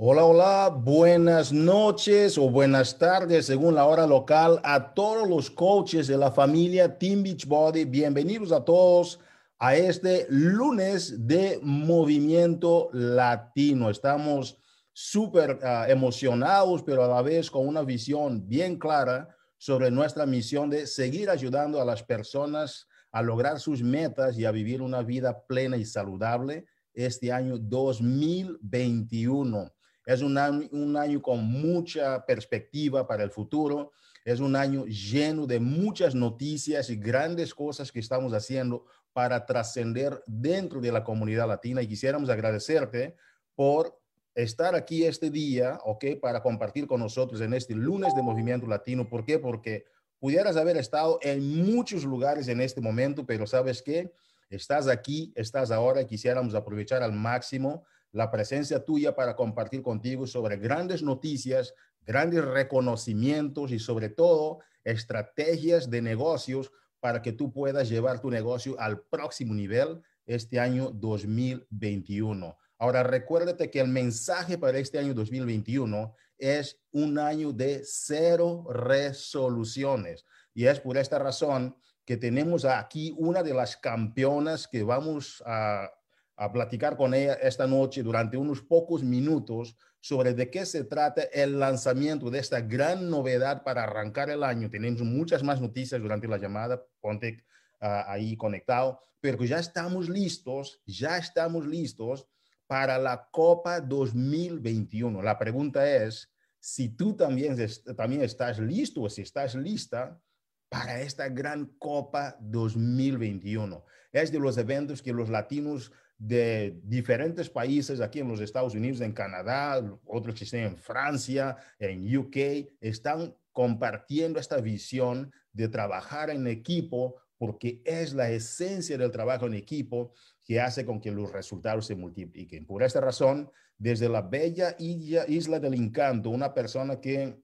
Hola, hola, buenas noches o buenas tardes según la hora local a todos los coaches de la familia Team Beachbody. Bienvenidos a todos a este lunes de movimiento latino. Estamos súper ah, emocionados, pero a la vez con una visión bien clara sobre nuestra misión de seguir ayudando a las personas a lograr sus metas y a vivir una vida plena y saludable este año 2021. Es un año, con mucha perspectiva para el futuro. Es un año lleno de muchas noticias y grandes cosas que estamos haciendo para trascender dentro de la comunidad latina. Y quisiéramos agradecerte por estar aquí este día, ¿ok? Para compartir con nosotros en este lunes de Movimiento Latino. ¿Por qué? Porque pudieras haber estado en muchos lugares en este momento, pero sabes qué? Estás aquí, estás ahora quisiéramos aprovechar al máximo la presencia tuya para compartir contigo sobre grandes noticias, grandes reconocimientos y sobre todo estrategias de negocios para que tú puedas llevar tu negocio al próximo nivel este año 2021. Ahora, recuérdate que el mensaje para este año 2021 es un año de cero resoluciones. Y es por esta razón que tenemos aquí una de las campeonas que vamos a a platicar con ella esta noche durante unos pocos minutos sobre de qué se trata el lanzamiento de esta gran novedad para arrancar el año. Tenemos muchas más noticias durante la llamada, ponte ah, ahí conectado, pero ya estamos listos, ya estamos listos para la Copa 2021. La pregunta es si tú también, también estás listo o si estás lista para esta gran Copa 2021. Es de los eventos que los latinos de diferentes países aquí en los Estados Unidos, en Canadá, otros que están en Francia, en UK, están compartiendo esta visión de trabajar en equipo porque es la esencia del trabajo en equipo que hace con que los resultados se multipliquen. Por esta razón, desde la bella isla del encanto, una persona que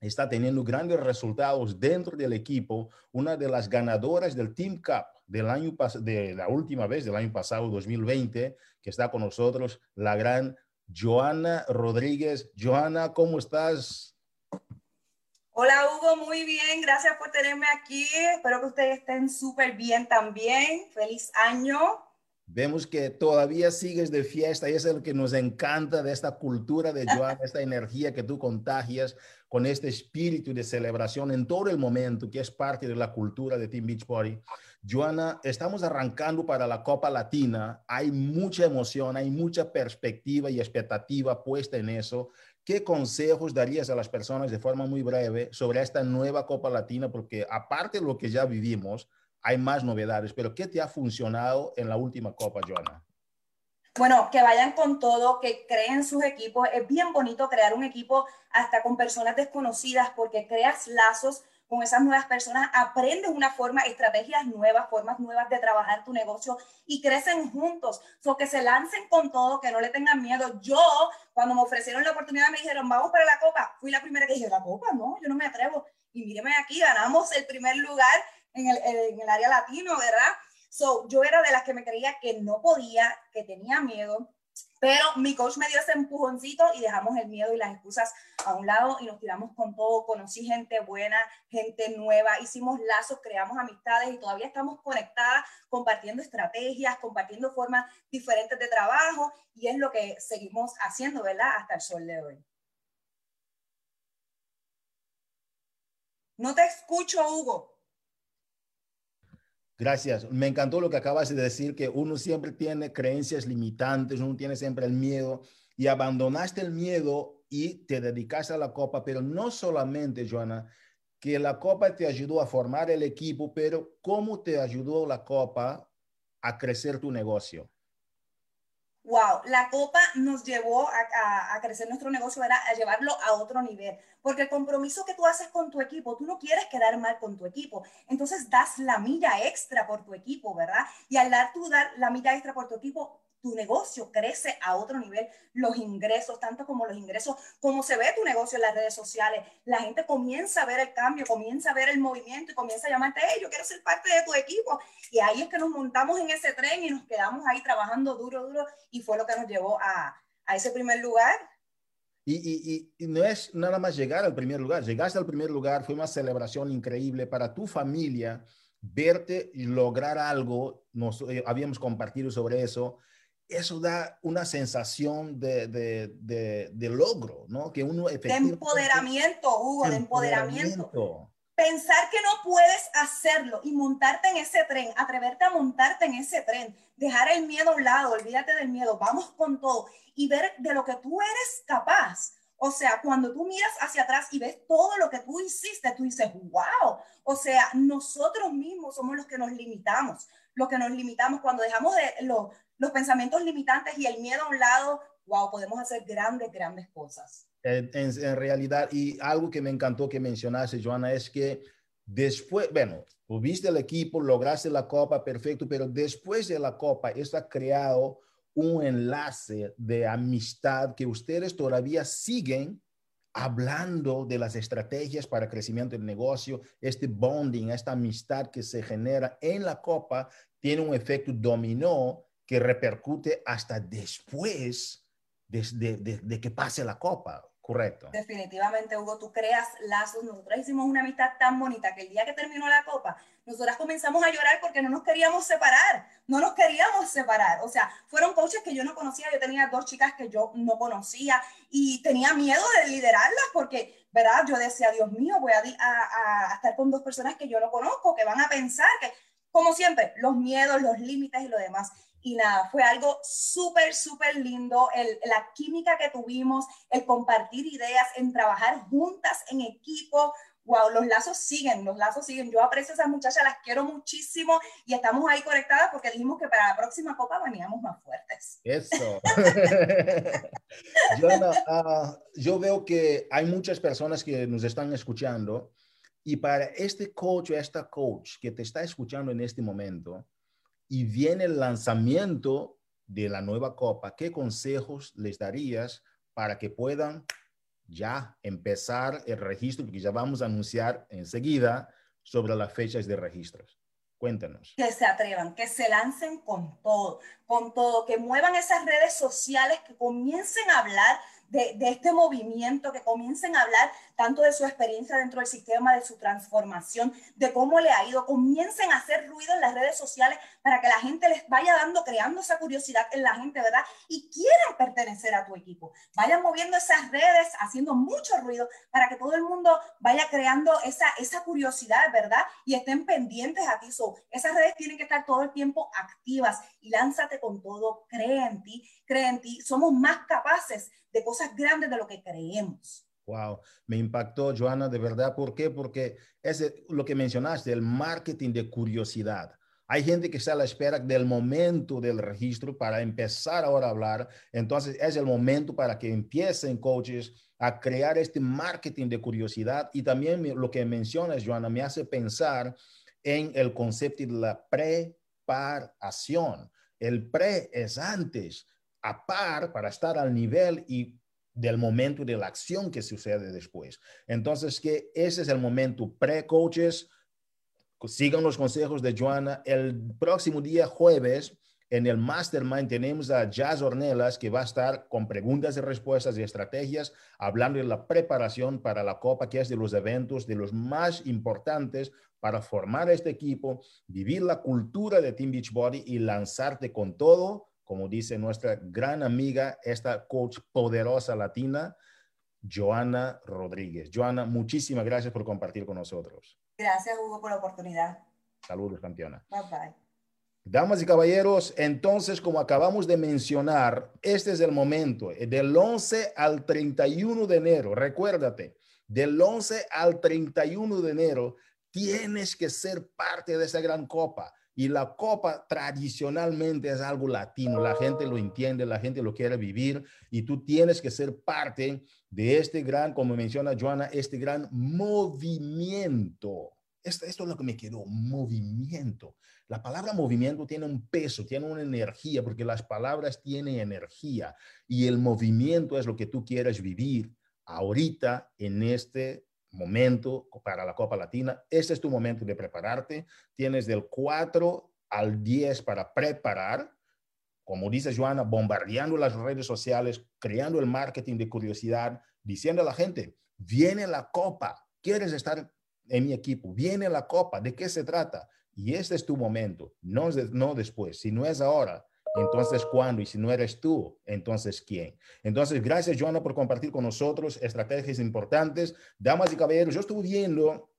está teniendo grandes resultados dentro del equipo, una de las ganadoras del Team Cup del año de la última vez del año pasado 2020 que está con nosotros la gran Joana Rodríguez. Joana, ¿cómo estás? Hola Hugo, muy bien, gracias por tenerme aquí. Espero que ustedes estén súper bien también. Feliz año. Vemos que todavía sigues de fiesta y eso es lo que nos encanta de esta cultura de Joana, esta energía que tú contagias con este espíritu de celebración en todo el momento, que es parte de la cultura de Team Beach Party. Joana, estamos arrancando para la Copa Latina. Hay mucha emoción, hay mucha perspectiva y expectativa puesta en eso. ¿Qué consejos darías a las personas de forma muy breve sobre esta nueva Copa Latina? Porque aparte de lo que ya vivimos, hay más novedades, pero ¿qué te ha funcionado en la última Copa, Joana? Bueno, que vayan con todo, que creen sus equipos. Es bien bonito crear un equipo hasta con personas desconocidas porque creas lazos con esas nuevas personas, aprendes una forma, estrategias nuevas, formas nuevas de trabajar tu negocio y crecen juntos. So que se lancen con todo, que no le tengan miedo. Yo, cuando me ofrecieron la oportunidad, me dijeron, vamos para la copa. Fui la primera que dije, la copa, no, yo no me atrevo. Y míreme aquí, ganamos el primer lugar en el, en el área latino, ¿verdad? So, yo era de las que me creía que no podía, que tenía miedo pero mi coach me dio ese empujoncito y dejamos el miedo y las excusas a un lado y nos tiramos con todo. Conocí gente buena, gente nueva, hicimos lazos, creamos amistades y todavía estamos conectadas, compartiendo estrategias, compartiendo formas diferentes de trabajo y es lo que seguimos haciendo, ¿verdad? Hasta el sol de hoy. No te escucho, Hugo. Gracias. Me encantó lo que acabas de decir, que uno siempre tiene creencias limitantes, uno tiene siempre el miedo y abandonaste el miedo y te dedicaste a la copa, pero no solamente, Joana, que la copa te ayudó a formar el equipo, pero cómo te ayudó la copa a crecer tu negocio wow, la copa nos llevó a, crecer nuestro negocio, era a llevarlo a otro nivel, porque el compromiso que tú haces con tu equipo, tú no quieres quedar mal con tu equipo, entonces das la milla extra por tu equipo, ¿verdad? Y al dar tú dar la milla extra por tu equipo, tu negocio crece a otro nivel, los ingresos, tanto como los ingresos, como se ve tu negocio en las redes sociales, la gente comienza a ver el cambio, comienza a ver el movimiento y comienza a llamarte, hey, yo quiero ser parte de tu equipo. Y ahí es que nos montamos en ese tren y nos quedamos ahí trabajando duro, duro, y fue lo que nos llevó a, a ese primer lugar Y, y, no es nada más llegar al primer lugar. Llegaste al primer lugar, fue una celebración increíble para tu familia, verte y lograr algo. Nos eh, habíamos compartido sobre eso. Eso da una sensación de, de, de, logro, ¿no? Que uno De empoderamiento, Hugo, de empoderamiento pensar que no puedes hacerlo y montarte en ese tren, atreverte a montarte en ese tren, dejar el miedo a un lado, olvídate del miedo, vamos con todo y ver de lo que tú eres capaz. O sea, cuando tú miras hacia atrás y ves todo lo que tú hiciste, tú dices, wow. O sea, nosotros mismos somos los que nos limitamos, los que nos limitamos cuando dejamos de los, los pensamientos limitantes y el miedo a un lado, wow, podemos hacer grandes, grandes cosas. En, en, realidad, y algo que me encantó que mencionaste, Joana, es que después, bueno, tuviste el equipo, lograste la copa, perfecto, pero después de la copa está creado un enlace de amistad que ustedes todavía siguen hablando de las estrategias para crecimiento del negocio, este bonding, esta amistad que se genera en la copa, tiene un efecto dominó que repercute hasta después de, de, de, que pase la copa. Correcto. Definitivamente, Hugo, tú creas lazos. Nosotros hicimos una amistad tan bonita que el día que terminó la copa, nosotras comenzamos a llorar porque no nos queríamos separar, no nos queríamos separar. O sea, fueron coaches que yo no conocía, yo tenía dos chicas que yo no conocía y tenía miedo de liderarlas porque, ¿verdad? Yo decía, Dios mío, voy a, a, a estar con dos personas que yo no conozco, que van a pensar que, como siempre, los miedos, los límites y lo demás y nada, fue algo súper, súper lindo, el, la química que tuvimos, el compartir ideas, en trabajar juntas en equipo. Wow, los lazos siguen, los lazos siguen. Yo aprecio a esas muchachas, las quiero muchísimo y estamos ahí conectadas porque dijimos que para la próxima copa veníamos más fuertes. Eso. yo, ah, yo veo que hay muchas personas que nos están escuchando y para este coach o esta coach que te está escuchando en este momento, y viene el lanzamiento de la nueva copa, ¿qué consejos les darías para que puedan ya empezar el registro? Porque ya vamos a anunciar enseguida sobre las fechas de registros. Cuéntanos. Que se atrevan, que se lancen con todo, con todo, que muevan esas redes sociales, que comiencen a hablar de, este movimiento, que comiencen a hablar tanto de su experiencia dentro del sistema, de su transformación, de cómo le ha ido, comiencen a hacer ruido en las redes sociales para que la gente les vaya dando, creando esa curiosidad en la gente, ¿verdad? Y quieran pertenecer a tu equipo. Vayan moviendo esas redes, haciendo mucho ruido para que todo el mundo vaya creando esa, esa curiosidad, ¿verdad? Y estén pendientes a ti. So, esas redes tienen que estar todo el tiempo activas y lánzate con todo, cree ti, cree ti. Somos más capaces de cosas grandes de lo que creemos. Wow, me impactó, Joana, de verdad. ¿Por qué? Porque es lo que mencionaste, el marketing de curiosidad. Hay gente que está a la espera del momento del registro para empezar ahora a hablar. Entonces, es el momento para que empiecen coaches a crear este marketing de curiosidad. Y también lo que mencionas, Joana, me hace pensar en el concepto de la preparación. El pre es antes a par para estar al nivel y del momento de la acción que sucede después. Entonces, que ese es el momento pre-coaches. Sigan los consejos de Joana. El próximo día, jueves, en el Mastermind tenemos a Jazz Ornelas que va a estar con preguntas y respuestas y estrategias, hablando de la preparación para la Copa, que es de los eventos de los más importantes para formar este equipo, vivir la cultura de Team Beachbody y lanzarte con todo como dice nuestra gran amiga, esta coach poderosa latina, Joana Rodríguez. Joana, muchísimas gracias por compartir con nosotros. Gracias, Hugo, por la oportunidad. Saludos, campeona. Bye bye. Damas y caballeros, entonces, como acabamos de mencionar, este es el momento, eh, del 11 al 31 de enero, recuérdate, del 11 al 31 de enero, tienes que ser parte de esa gran copa. Y la copa tradicionalmente es algo latino, la gente lo entiende, la gente lo quiere vivir y tú tienes que ser parte de este gran, como menciona Joana, este gran movimiento. Esto, esto es lo que me quedó, movimiento. La palabra movimiento tiene un peso, tiene una energía, porque las palabras tienen energía y el movimiento es lo que tú quieres vivir ahorita en este momento para la Copa Latina. Este es tu momento de prepararte. Tienes del 4 al 10 para preparar. como dice Joana, bombardeando las redes sociales, creando el marketing de curiosidad, diciendo a la gente, viene la copa, ¿quieres estar en mi equipo? Viene la copa, ¿de qué se trata? Y este es tu momento, no, no después. Si no es ahora, entonces ¿cuándo? Y si no eres tú, entonces ¿quién? Entonces, gracias, Joana, por compartir con nosotros estrategias importantes. Damas y caballeros, yo estuve viendo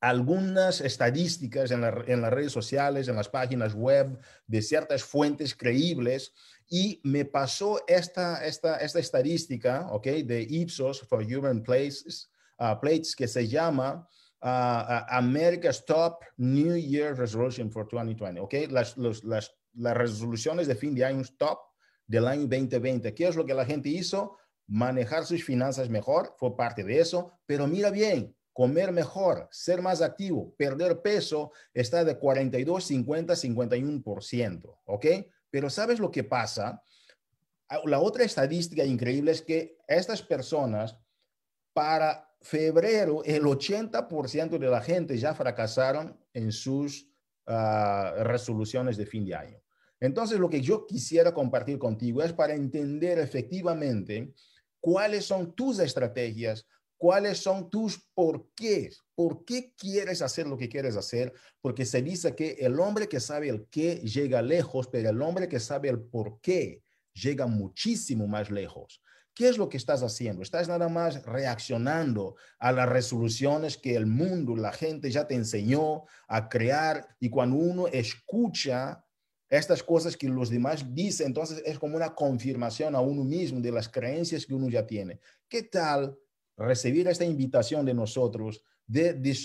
algunas estadísticas en, en, las redes sociales, en las páginas web de ciertas fuentes creíbles y me pasó esta, esta, esta estadística, ¿ok? De Ipsos for Human Places, uh, Plates que se llama uh, America's Top New Year Resolution for 2020, ¿ok? Las, los, las, las resoluciones de fin de año top del año 2020. ¿Qué es lo que la gente hizo? Manejar sus finanzas mejor, fue parte de eso, pero mira bien, comer mejor, ser más activo, perder peso, está de 42, 50, 51%, ¿ok? Pero ¿sabes lo que pasa? Ah, la otra estadística increíble es que estas personas, para febrero, el 80% de la gente ya fracasaron en sus ah, resoluciones de fin de año. Entonces, lo que yo quisiera compartir contigo es para entender efectivamente cuáles son tus estrategias cuáles son tus por qué, por qué quieres hacer lo que quieres hacer, porque se dice que el hombre que sabe el qué llega lejos, pero el hombre que sabe el por qué llega muchísimo más lejos. ¿Qué es lo que estás haciendo? Estás nada más reaccionando a las resoluciones que el mundo, la gente ya te enseñó a crear y cuando uno escucha estas cosas que los demás dicen, entonces es como una confirmación a uno mismo de las creencias que uno ya tiene. ¿Qué tal recibir esta invitación de nosotros de,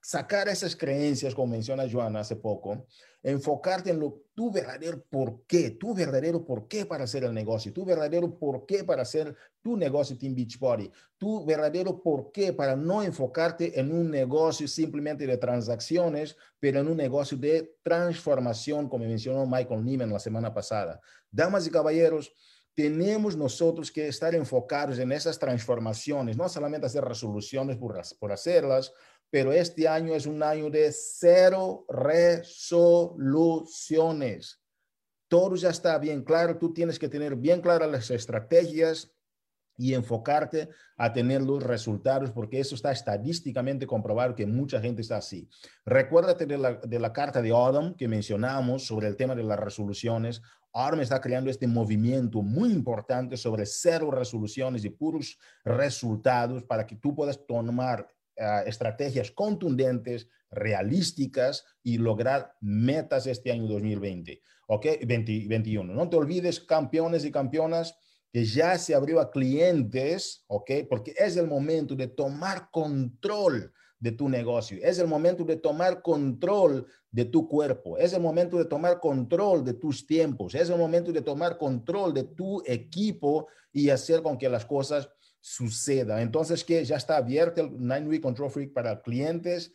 sacar esas creencias, como menciona Joana hace poco, enfocarte en lo, tu verdadero por qué, tu verdadero por qué para hacer el negocio, tu verdadero por qué para hacer tu negocio Team Beachbody, tu verdadero por qué para no enfocarte en un negocio simplemente de transacciones, pero en un negocio de transformación, como mencionó Michael Neiman la semana pasada. Damas y caballeros, tenemos nosotros que estar enfocados en esas transformaciones, no solamente hacer resoluciones por, por hacerlas, pero este año es un año de cero resoluciones. Todo ya está bien claro, tú tienes que tener bien claras las estrategias y enfocarte a tener los resultados, porque eso está estadísticamente comprobado que mucha gente está así. Recuérdate de la, de la carta de Adam que mencionamos sobre el tema de las resoluciones. Ahora está creando este movimiento muy importante sobre cero resoluciones y puros resultados para que tú puedas tomar uh, estrategias contundentes, realísticas y lograr metas este año 2020, ¿ok? 2021. No te olvides, campeones y campeonas, que ya se abrió a clientes, ¿ok? Porque es el momento de tomar control de tu negocio, es el momento de tomar control de tu cuerpo, es el momento de tomar control de tus tiempos, es el momento de tomar control de tu equipo y hacer con que las cosas sucedan. Entonces, que ya está abierto el Nine Week Control Freak para clientes.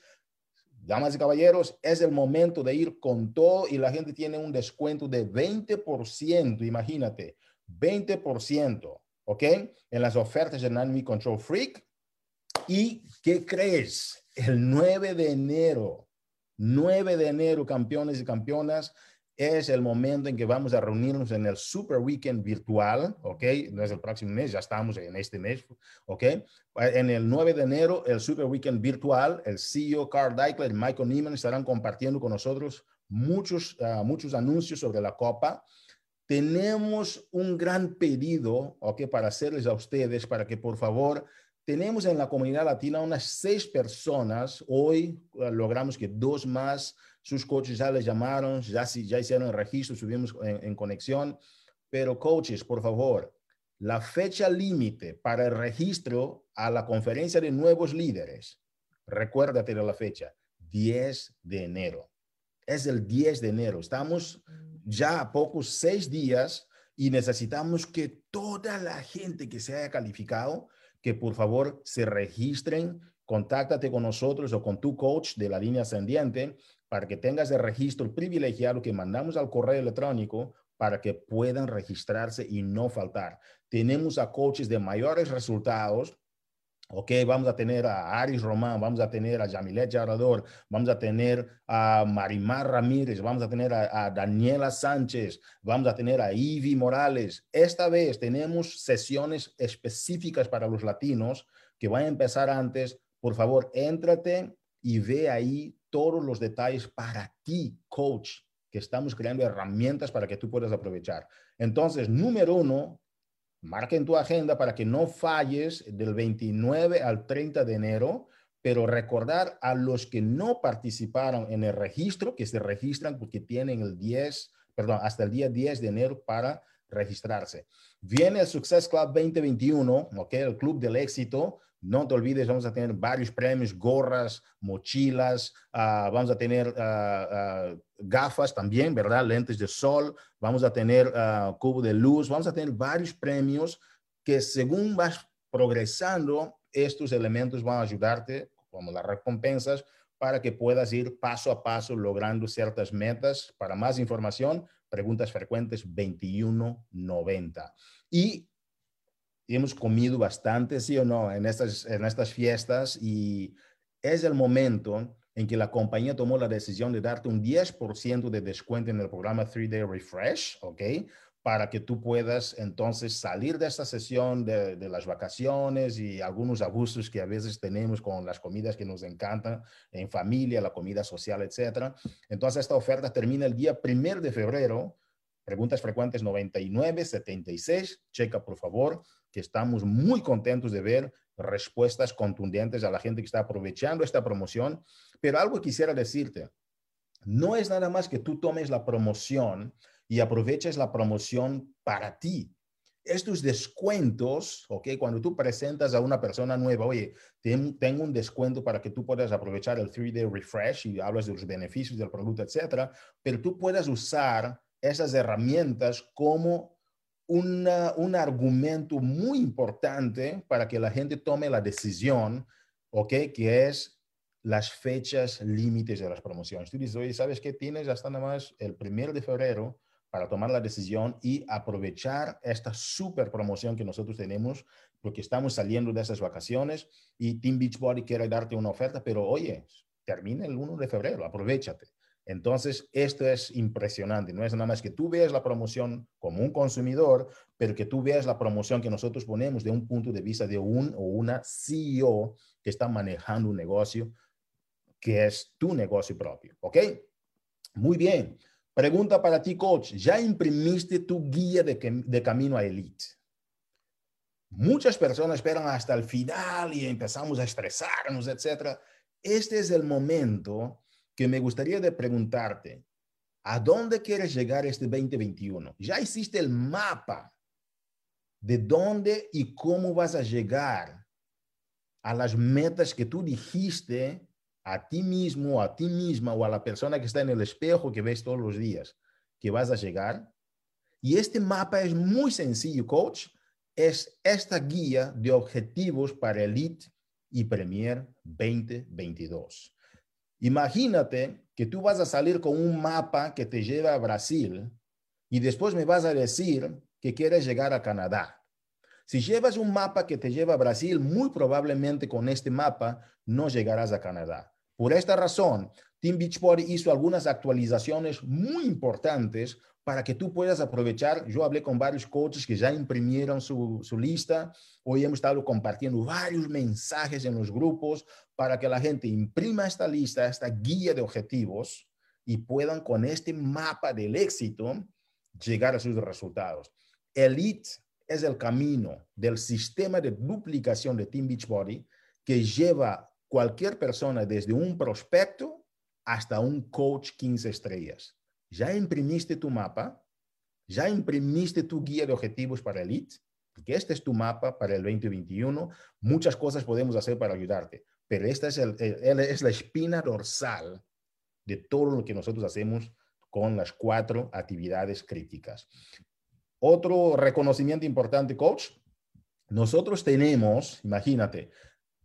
Damas y caballeros, es el momento de ir con todo y la gente tiene un descuento de 20%, imagínate, 20%, ¿ok? En las ofertas de Nine Week Control Freak ¿Y qué crees? El 9 de enero, 9 de enero, campeones y campeonas, es el momento en que vamos a reunirnos en el Super Weekend virtual, ¿ok? No es el próximo mes, ya estamos en este mes, ¿ok? En el 9 de enero, el Super Weekend virtual, el CEO Carl Deichler y Michael Neiman estarán compartiendo con nosotros muchos, uh, muchos anuncios sobre la Copa. Tenemos un gran pedido, ¿ok? Para hacerles a ustedes, para que por favor tenemos en la comunidad latina unas seis personas. Hoy eh, logramos que dos más, sus coaches ya les llamaron, ya, ya hicieron el registro, subimos en, conexión. Pero coaches, por favor, la fecha límite para el registro a la conferencia de nuevos líderes, recuérdate la fecha, 10 de enero. Es el 10 de enero. Estamos ya a pocos seis días y necesitamos que toda la gente que se haya calificado que por favor se registren, contáctate con nosotros o con tu coach de la línea ascendiente para que tengas el registro privilegiado que mandamos al correo electrónico para que puedan registrarse y no faltar. Tenemos a coaches de mayores resultados Ok, vamos a tener a Aris Román, vamos a tener a Yamilet Yarador, vamos a tener a Marimar Ramírez, vamos a tener a, Daniela Sánchez, vamos a tener a Ivy Morales. Esta vez tenemos sesiones específicas para los latinos que van a empezar antes. Por favor, éntrate y ve ahí todos los detalles para ti, coach, que estamos creando herramientas para que tú puedas aprovechar. Entonces, número uno, Marca en tu agenda para que no falles del 29 al 30 de enero, pero recordar a los que no participaron en el registro, que se registran porque tienen el 10, perdón, hasta el día 10 de enero para registrarse. Viene el Success Club 2021, ¿ok? El Club del Éxito. No te olvides, vamos a tener varios premios, gorras, mochilas, ah, vamos a tener ah, ah, gafas también, ¿verdad? Lentes de sol, vamos a tener cubo de luz, vamos a tener varios premios que según vas progresando, estos elementos van a ayudarte, como las recompensas, para que puedas ir paso a paso logrando ciertas metas. Para más información, preguntas frecuentes 2190. Y hemos comido bastante, sí o no, en estas, en estas fiestas y es el momento en que la compañía tomó la decisión de darte un 10% de descuento en el programa 3-Day Refresh, ¿ok? Para que tú puedas entonces salir de esta sesión de, las vacaciones y algunos abusos que a veces tenemos con las comidas que nos encantan en familia, la comida social, etcétera. Entonces esta oferta termina el día primero de febrero. Preguntas frecuentes 99, 76. Checa, por favor que estamos muy contentos de ver respuestas contundentes a la gente que está aprovechando esta promoción. Pero algo quisiera decirte, no es nada más que tú tomes la promoción y aproveches la promoción para ti. Estos descuentos, ¿ok? Cuando tú presentas a una persona nueva, oye, tengo un descuento para que tú puedas aprovechar el 3-day refresh y hablas de los beneficios del producto, etcétera, pero tú puedas usar esas herramientas como un argumento muy importante para que la gente tome la decisión, ¿ok? Que es las fechas límites de las promociones. Tú dices, oye, ¿sabes qué? Tienes hasta nada más el primero de febrero para tomar la decisión y aprovechar esta super promoción que nosotros tenemos, porque estamos saliendo de esas vacaciones y Team Beachbody quiere darte una oferta, pero oye, termina el 1 de febrero, aprovechate. Entonces, esto es impresionante. No es nada más que tú veas la promoción como un consumidor, pero que tú veas la promoción que nosotros ponemos de un punto de vista de un o una CEO que está manejando un negocio que es tu negocio propio. ¿Ok? Muy bien. Pregunta para ti, coach. ¿Ya imprimiste tu guía de, de camino a Elite? Muchas personas esperan hasta el final y empezamos a estresarnos, etc. Este es el momento que me gustaría de preguntarte, ¿a dónde quieres llegar este 2021? ¿Ya hiciste el mapa de dónde y cómo vas a llegar a las metas que tú dijiste a ti mismo, a ti misma o a la persona que está en el espejo que ves todos los días que vas a llegar? Y este mapa es muy sencillo, coach. Es esta guía de objetivos para Elite y Premier 2022. Imagínate que tú vas a salir con un mapa que te lleva a Brasil y después me vas a decir que quieres llegar a Canadá. Si llevas un mapa que te lleva a Brasil, muy probablemente con este mapa no llegarás a Canadá. Por esta razón, Team Beachbody hizo algunas actualizaciones muy importantes para que tú puedas aprovechar. Yo hablé con varios coaches que ya imprimieron su, lista. Hoy hemos estado compartiendo varios mensajes en los grupos para que la gente imprima esta lista, esta guía de objetivos y puedan con este mapa del éxito llegar a sus resultados. Elite es el camino del sistema de duplicación de Team Beachbody que lleva cualquier persona desde un prospecto hasta un coach 15 estrellas. ¿Ya imprimiste tu mapa? ¿Ya imprimiste tu guía de objetivos para Elite? Porque este es tu mapa para el 2021. Muchas cosas podemos hacer para ayudarte, pero esta es, el, es la espina dorsal de todo lo que nosotros hacemos con las cuatro actividades críticas. Otro reconocimiento importante, coach. Nosotros tenemos, imagínate,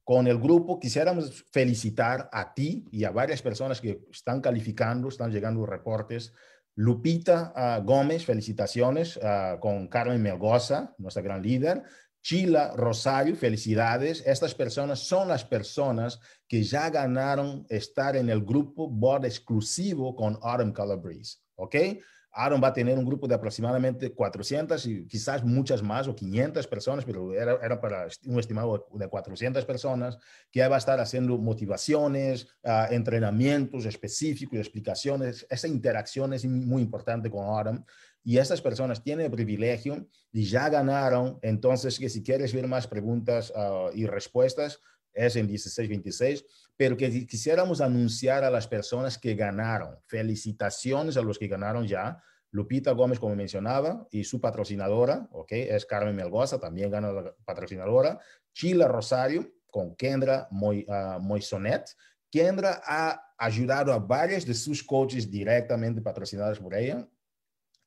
con el grupo quisiéramos felicitar a ti y a varias personas que están calificando, están llegando reportes Lupita ah, Gómez, felicitaciones ah, con Carmen Melgoza, nuestra gran líder. Chila Rosario, felicidades. Estas personas son las personas que ya ganaron estar en el grupo board exclusivo con Autumn Color Breeze, ¿ok? Aaron va a tener un grupo de aproximadamente 400 y quizás muchas más o 500 personas, pero era, era para un estimado de 400 personas que va a estar haciendo motivaciones, uh, entrenamientos específicos, explicaciones. Esa interacción es muy importante con Aaron y estas personas tienen privilegio y ya ganaron. Entonces, que si quieres ver más preguntas uh, y respuestas, es en 1626, pero que quisiéramos anunciar a las personas que ganaron. Felicitaciones a los que ganaron ya. Lupita Gómez, como mencionaba, y su patrocinadora, ¿ok? Es Carmen Melgoza, también gana la patrocinadora. Chila Rosario, con Kendra Moy, uh, Moisonet. Kendra ha ayudado a varios de sus coaches directamente patrocinados por ella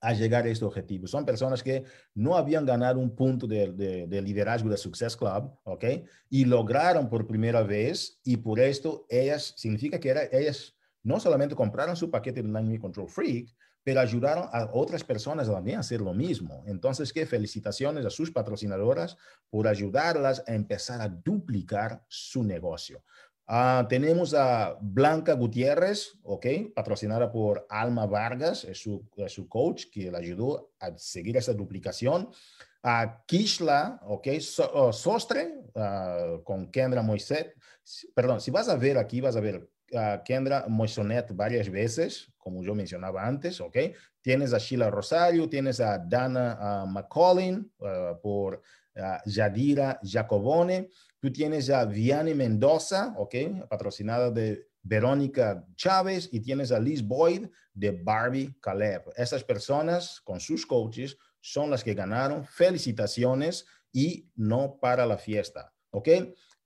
a llegar a este objetivo. Son personas que no habían ganado un punto de, de, de, liderazgo de Success Club, ¿ok? Y lograron por primera vez y por esto ellas, significa que era, ellas no solamente compraron su paquete de Dynamic Control Freak, pero ayudaron a otras personas también a hacer lo mismo. Entonces, qué felicitaciones a sus patrocinadoras por ayudarlas a empezar a duplicar su negocio. Uh, tenemos a Blanca Gutiérrez, ok, patrocinada por Alma Vargas, es su, su coach que le ayudó a seguir esa duplicación. A Kishla, ok, so, uh, Sostre, uh, con Kendra Moiset. Perdón, si vas a ver aquí, vas a ver Kendra Moisonet varias veces, como yo mencionaba antes, ok. Tienes a Sheila Rosario, tienes a Dana McCollin por Yadira Jacobone. Tú tienes a Vianney Mendoza, ¿ok? Patrocinada de Verónica Chávez y tienes a Liz Boyd de Barbie Caleb. Esas personas con sus coaches son las que ganaron. Felicitaciones y no para la fiesta, ¿ok?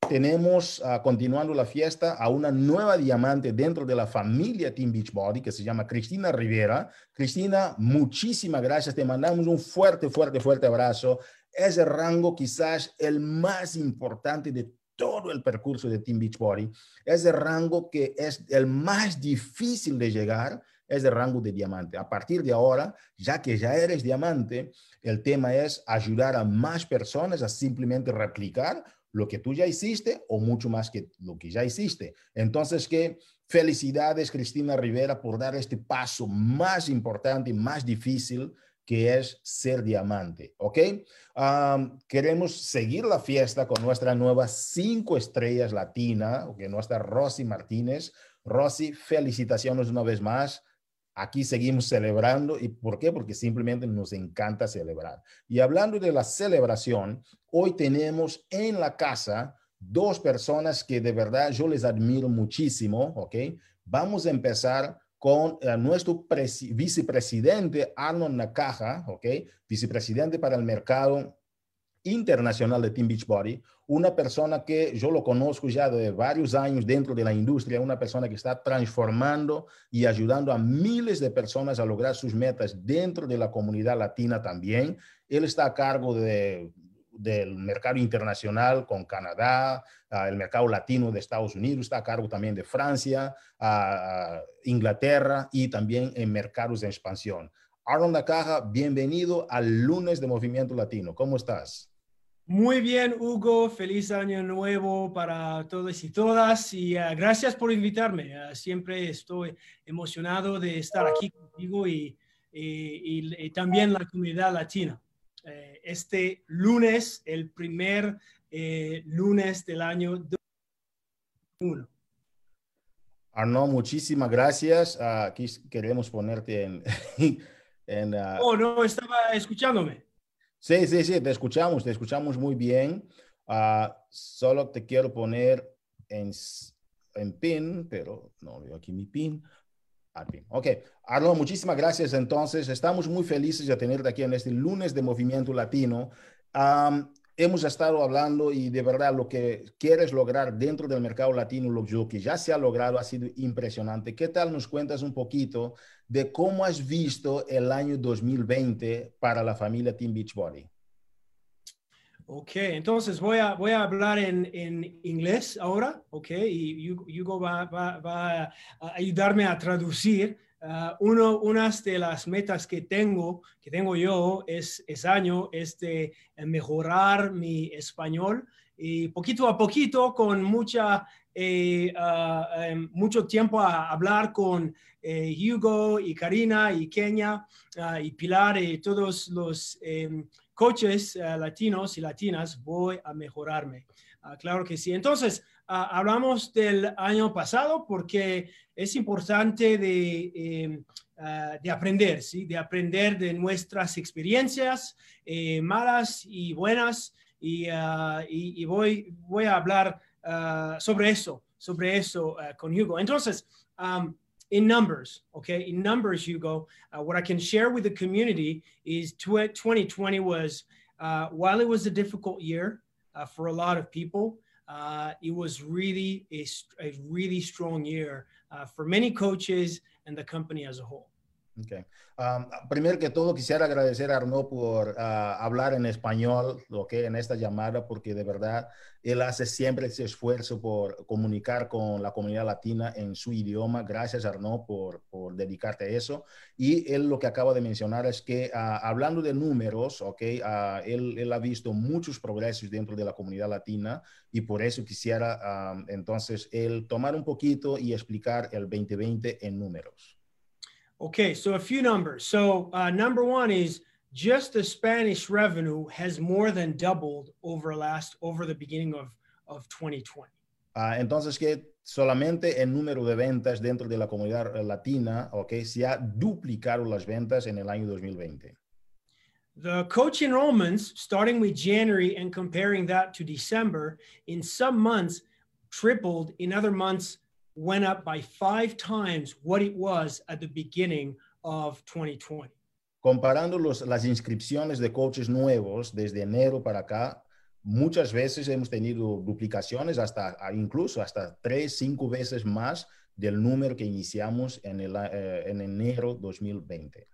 Tenemos, uh, continuando la fiesta, a una nueva diamante dentro de la familia Team Beachbody que se llama Cristina Rivera. Cristina, muchísimas gracias. Te mandamos un fuerte, fuerte, fuerte abrazo es el rango quizás el más importante de todo el percurso de Team Beachbody. Es el rango que es el más difícil de llegar, es el rango de diamante. A partir de ahora, ya que ya eres diamante, el tema es ayudar a más personas a simplemente replicar lo que tú ya hiciste o mucho más que lo que ya hiciste. Entonces, que felicidades, Cristina Rivera, por dar este paso más importante y más difícil que es ser diamante, ¿ok? queremos seguir la fiesta con nuestra nueva cinco estrellas latina, que nuestra Rosy Martínez. Rosy, felicitaciones una vez más. Aquí seguimos celebrando. ¿Y por qué? Porque simplemente nos encanta celebrar. Y hablando de la celebración, hoy tenemos en la casa dos personas que de verdad yo les admiro muchísimo, ¿ok? Vamos a empezar con uh, nuestro vicepresidente Arnold Nakaja, ¿ok? Vicepresidente para el mercado internacional de Team Beachbody, una persona que yo lo conozco ya de varios años dentro de la industria, una persona que está transformando y ayudando a miles de personas a lograr sus metas dentro de la comunidad latina también. Él está a cargo de del mercado internacional con Canadá, uh, el mercado latino de Estados Unidos, está a cargo también de Francia, uh, Inglaterra y también en mercados de expansión. Aaron Caja, bienvenido al lunes de Movimiento Latino. ¿Cómo estás? Muy bien, Hugo. Feliz año nuevo para todos y todas. Y uh, gracias por invitarme. Siempre estoy emocionado de estar aquí contigo y, y también la comunidad latina. Eh, este lunes, el primer eh, lunes del año 2021. Arno, muchísimas gracias. Uh, aquí queremos ponerte en... en uh... oh, no, estaba escuchándome. Sí, sí, sí, te escuchamos, te escuchamos muy bien. Uh, solo te quiero poner en, en pin, pero no veo aquí mi pin. Ok, Arno, muchísimas gracias. Entonces, estamos muy felices de tenerte aquí en este lunes de Movimiento Latino. Um, hemos estado hablando y de verdad lo que quieres lograr dentro del mercado latino, lo que ya se ha logrado ha sido impresionante. ¿Qué tal nos cuentas un poquito de cómo has visto el año 2020 para la familia Team Beachbody? Ok, entonces voy a, voy a hablar en, en inglés ahora, ok, y Hugo va, va, va, a ayudarme a traducir. Uh, uno, unas de las metas que tengo, que tengo yo es, es año, es de mejorar mi español y poquito a poquito, con mucha, eh, uh, um, mucho tiempo a hablar con eh, Hugo y Karina y Kenia uh, y Pilar y todos los um, coaches uh, latinos y latinas, voy a mejorarme. Uh, claro que sí. Entonces, uh, hablamos del año pasado porque es importante de, eh, de aprender, ¿sí? De aprender de nuestras experiencias eh, malas y buenas. Y, y, y, voy, voy a hablar sobre eso, sobre eso con Hugo. Entonces, um, in numbers, okay, in numbers, Hugo, uh, what I can share with the community is 2020 was, uh, while it was a difficult year uh, for a lot of people, uh, it was really a, a really strong year uh, for many coaches and the company as a whole. Um, primero que todo, quisiera agradecer a Arnaud por uh, hablar en español okay, en esta llamada, porque de verdad él hace siempre ese esfuerzo por comunicar con la comunidad latina en su idioma. Gracias, Arnaud, por, por dedicarte a eso. Y él lo que acaba de mencionar es que uh, hablando de números, okay, uh, él, él, ha visto muchos progresos dentro de la comunidad latina y por eso quisiera um, entonces él tomar un poquito y explicar el 2020 en números. Okay, so a few numbers. So uh, number one is just the Spanish revenue has more than doubled over last over the beginning of, of 2020. Uh, entonces que solamente el número de ventas dentro de la comunidad latina, okay, se ha duplicado las ventas en el año 2020. The coach enrollments, starting with January and comparing that to December, in some months tripled, in other months went up by five times what it was at the beginning of 2020. Comparando los, las inscripciones de coaches nuevos desde enero para acá, muchas veces hemos tenido duplicaciones, hasta incluso hasta tres, cinco veces más del número que iniciamos en, el, eh, en enero 2020.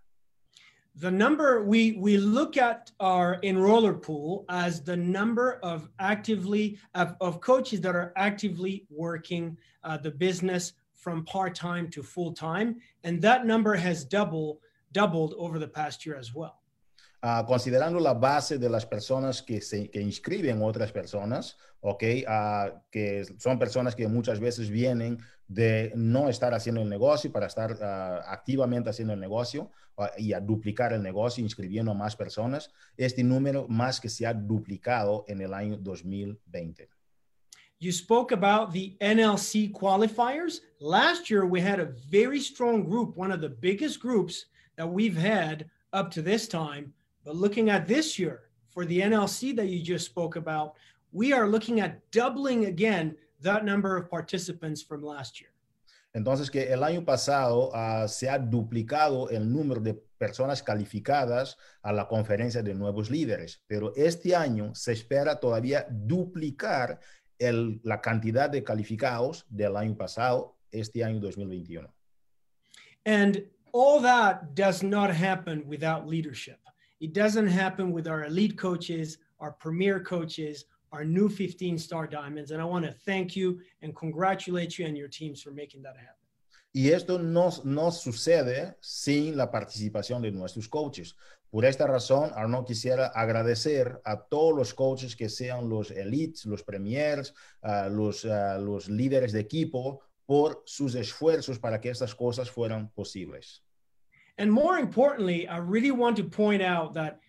The number we we look at our enroller pool as the number of actively of, of coaches that are actively working uh, the business from part time to full time, and that number has double doubled over the past year as well. Uh, considerando la base de las personas que se que inscriben otras personas, ok, uh, que son personas que muchas veces vienen de no estar haciendo el negocio para estar uh, activamente haciendo el negocio y a duplicar el negocio, inscribiendo más personas, este número más que se ha duplicado en el año 2020. You spoke about the NLC qualifiers. Last year, we had a very strong group, one of the biggest groups that we've had up to this time. But looking at this year for the NLC that you just spoke about, we are looking at doubling again that number of participants from last year. Entonces, que el año pasado uh, se ha duplicado el número de personas calificadas a la conferencia de nuevos líderes, pero este año se espera todavía duplicar el, la cantidad de calificados del año pasado, este año 2021. And all that does not happen without leadership. It doesn't happen with our elite coaches, our premier coaches, our new 15 star diamonds. And I want to thank you and congratulate you and your teams for making that happen. Y esto no, no sucede sin la participación de nuestros coaches. Por esta razón, Arno quisiera agradecer a todos los coaches que sean los elites, los premiers, uh, los, uh, los líderes de equipo, por sus esfuerzos para que estas cosas fueran posibles. And more importantly, I really want to point out that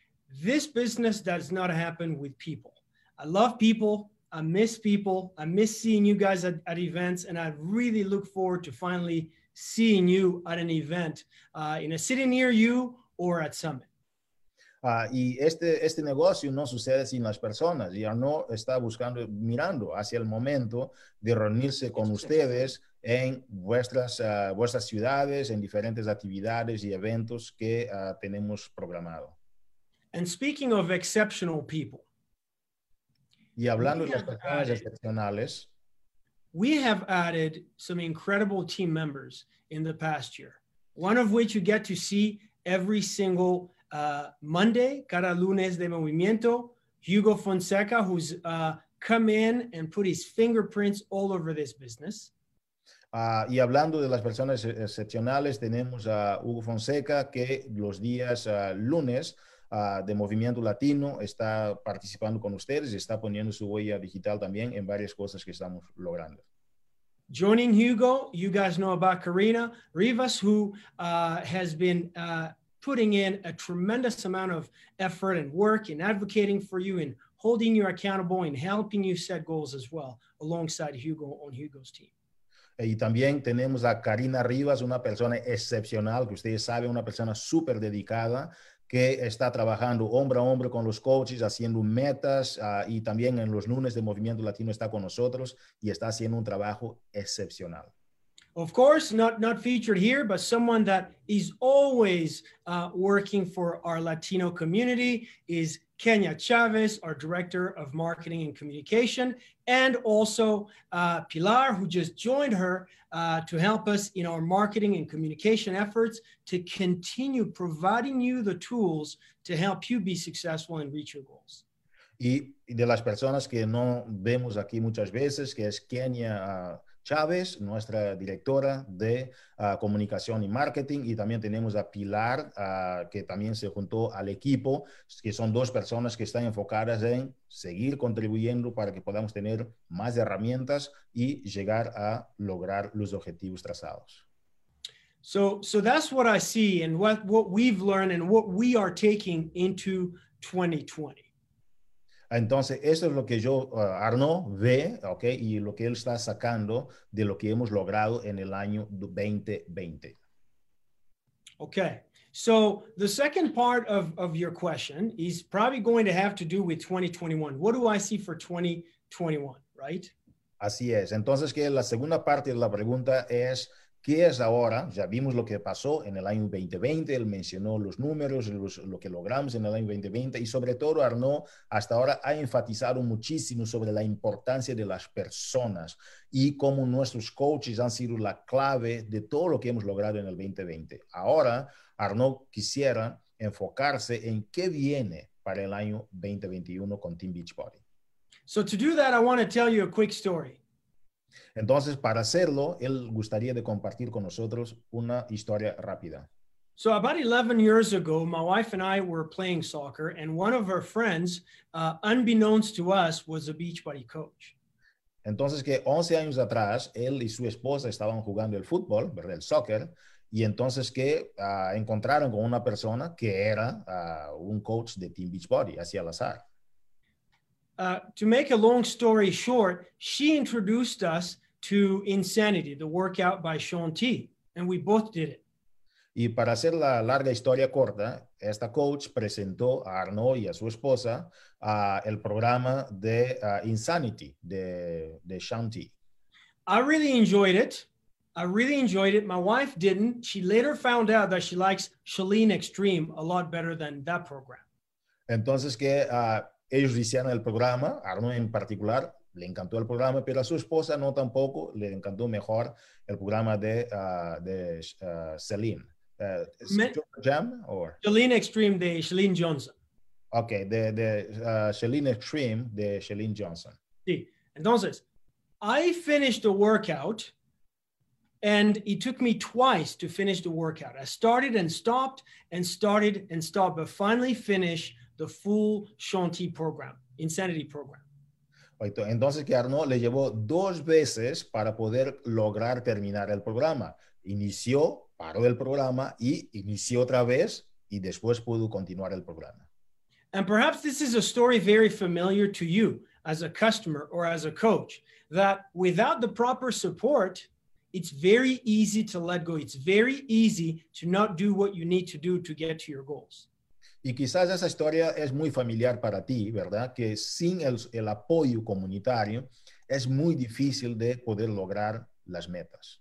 this business does not happen with people. I love people. I miss people. I miss seeing you guys at, at events. And I really look forward to finally seeing you at an event uh, in a city near you or at Summit. Uh, y este, este negocio no sucede sin las personas. Ya no está buscando, mirando hacia el momento de reunirse con ustedes en vuestras, uh, vuestras ciudades, en diferentes actividades y eventos que uh, tenemos programado. And speaking of exceptional people, y hablando de las personas excepcionales, we have added some incredible team members in the past year, one of which you get to see every single uh, Monday, cada lunes de movimiento, Hugo Fonseca, who's uh, come in and put his fingerprints all over this business. Ah, y hablando de las personas excepcionales, tenemos a Hugo Fonseca, que los días ah, lunes ah, de Movimiento Latino está participando con ustedes y está poniendo su huella digital también en varias cosas que estamos logrando. Joining Hugo, you guys know about Karina Rivas, who has been putting in a tremendous amount of effort and work in advocating for you and holding you accountable and helping you set goals as well, alongside Hugo on Hugo's team. Y también tenemos a Karina Rivas, una persona excepcional, que ustedes saben, una persona súper dedicada, que está trabajando hombre a hombre con los coaches, haciendo metas uh, y también en los lunes de Movimiento Latino está con nosotros y está haciendo un trabajo excepcional. Of course, not, not featured here, but someone that is always uh, working for our Latino community is Kenya Chavez, our Director of Marketing and Communication, and also uh, Pilar, who just joined her uh, to help us in our marketing and communication efforts to continue providing you the tools to help you be successful and reach your goals. Y de las personas que no vemos aquí muchas veces, que es Kenya. Uh, Chávez, nuestra directora de uh, comunicación y marketing, y también tenemos a Pilar, uh, que también se juntó al equipo, que son dos personas que están enfocadas en seguir contribuyendo para que podamos tener más herramientas y llegar a lograr los objetivos trazados. So, so that's what I see and what, what we've learned and what we are taking into 2020. Entonces, eso es lo que yo, uh, Arnaud, ve, ¿ok? Y lo que él está sacando de lo que hemos logrado en el año 2020. Okay. So the second part of, of your question is probably going to have to do with 2021. What do I see for 2021, right? Así es. Entonces, que la segunda parte de la pregunta es, ¿Qué es ahora? Ya vimos lo que pasó en el año 2020, él mencionó los números, lo que logramos en el año 2020 y sobre todo Arnaud hasta ahora ha enfatizado muchísimo sobre la importancia de las personas y cómo nuestros coaches han sido la clave de todo lo que hemos logrado en el 2020. Ahora Arnaud quisiera enfocarse en qué viene para el año 2021 con Team Beachbody. So to do that, I want to tell you a quick story. Entonces, para hacerlo, él gustaría de compartir con nosotros una historia rápida. So about 11 years ago, my wife and I were playing soccer, and one of our friends, uh, unbeknownst to us, was a Beachbody coach. Entonces, que 11 años atrás, él y su esposa estaban jugando el fútbol, ¿verdad? El soccer, y entonces que uh, encontraron con una persona que era uh, un coach de Team Beachbody, hacia al azar. Uh, to make a long story short, she introduced us to Insanity, the workout by Sean T, and we both did it. Y para hacer la larga historia corta, esta coach presentó a Arnaud y a su esposa uh, el programa de uh, Insanity de, de Sean T. I really enjoyed it. I really enjoyed it. My wife didn't. She later found out that she likes Shalene Extreme a lot better than that program. Entonces que uh, ellos hicieron el programa, Arno en particular, le encantó el programa, pero a su esposa no tampoco, le encantó mejor el programa de, uh, de uh, Celine. Uh, Jam or? Celine Extreme de Celine Johnson. Ok, de, de uh, Celine Extreme de Celine Johnson. Sí, entonces, I finished the workout and it took me twice to finish the workout. I started and stopped and started and stopped, but finally finished the full Shanti program, Insanity program. Entonces, que Arnaud le llevó dos veces para poder lograr terminar el programa. Inició, paró el programa y inició otra vez y después pudo continuar el programa. And perhaps this is a story very familiar to you as a customer or as a coach that without the proper support, it's very easy to let go. It's very easy to not do what you need to do to get to your goals. Y quizás esa historia es muy familiar para ti, ¿verdad? Que sin el, el, apoyo comunitario es muy difícil de poder lograr las metas.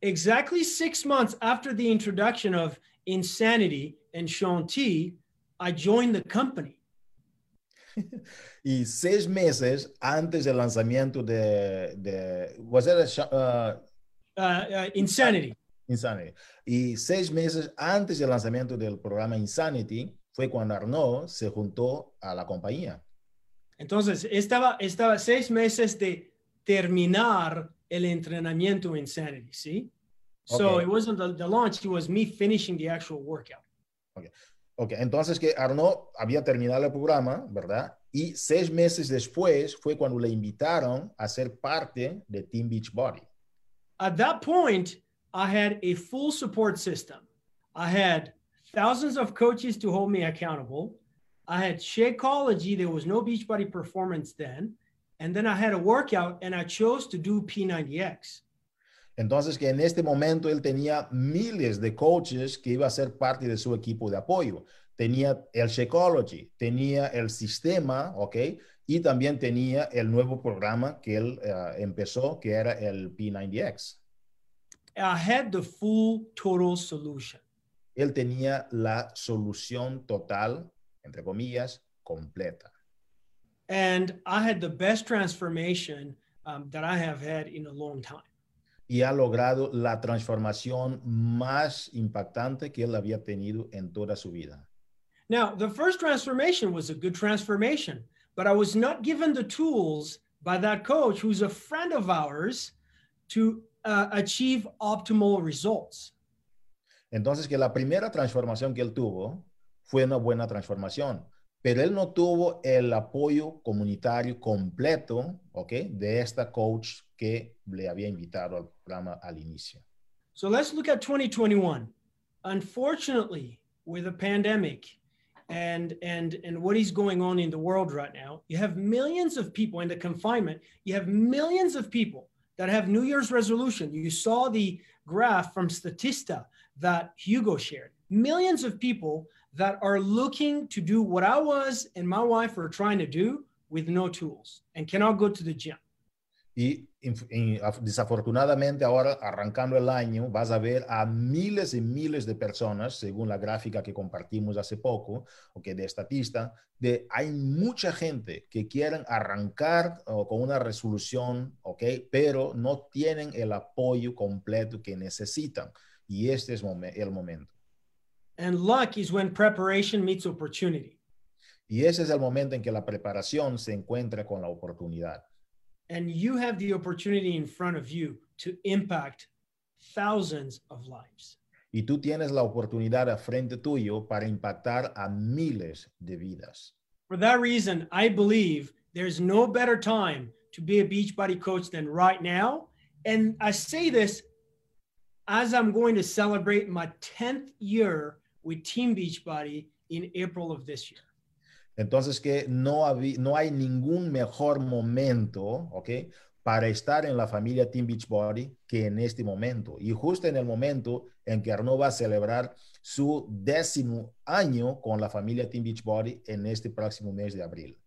Exactly six months after the introduction of Insanity and Sean T, I joined the company. y seis meses antes del lanzamiento de, de was it a, uh, uh, uh, Insanity. Insanity. Y seis meses antes del lanzamiento del programa Insanity, fue cuando Arnaud se juntó a la compañía. Entonces, estaba, estaba seis meses de terminar el entrenamiento Insanity, ¿sí? So Okay. it wasn't the, the launch, it was me finishing the actual workout. Ok, entonces que Arnaud había terminado el programa, ¿verdad? Y seis meses después fue cuando le invitaron a ser parte de Team Beachbody. At that point, I had a full support system. I had thousands of coaches to hold me accountable. I had Shakeology. There was no Beachbody performance then. And then I had a workout and I chose to do P90X. Entonces que en este momento él tenía miles de coaches que iba a ser parte de su equipo de apoyo. Tenía el Shakeology, tenía el sistema, ¿ok? Y también tenía el nuevo programa que él eh, empezó, que era el P90X. I had the full total solution. Él tenía la solución total, entre comillas, completa. And I had the best transformation um, that I have had in a long time. y ha logrado la transformación más impactante que él había tenido en toda su vida. Now, the first transformation was a good transformation, but I was not given the tools by that coach who's a friend of ours to uh, achieve optimal results. Entonces, que la primera transformación que él tuvo fue una buena transformación, pero él no tuvo el apoyo comunitario completo, ¿ok? De esta coach que le había invitado al programa al inicio. So let's look at 2021. Unfortunately, with the pandemic and and and what is going on in the world right now, you have millions of people in the confinement. You have millions of people that have New Year's resolution. You saw the graph from Statista that Hugo shared. Millions of people that are looking to do what I was and my wife are trying to do with no tools and cannot go to the gym. Y desafortunadamente ahora, arrancando el año, vas a ver a miles y miles de personas, según la gráfica que compartimos hace poco, o que de estatista, de hay mucha gente que quieren arrancar o con una resolución, okay, Pero no tienen el apoyo completo que necesitan. Y este es el momento. And luck is when preparation meets opportunity. Y ese es el momento en que la preparación se encuentra con la oportunidad. and you have the opportunity in front of you to impact thousands of lives. Y tú tienes la oportunidad a frente tuyo para impactar a miles de vidas. For that reason, I believe there's no better time to be a Beachbody coach than right now. And I say this as I'm going to celebrate my 10th year with Team Beachbody in April of this year. Entonces que no, habí- no hay ningún mejor momento, ¿ok? Para estar en la familia Team Beachbody que en este momento. Y justo en el momento en que Arnaud va a celebrar su décimo año con la familia Team Beachbody en este próximo mes de abril.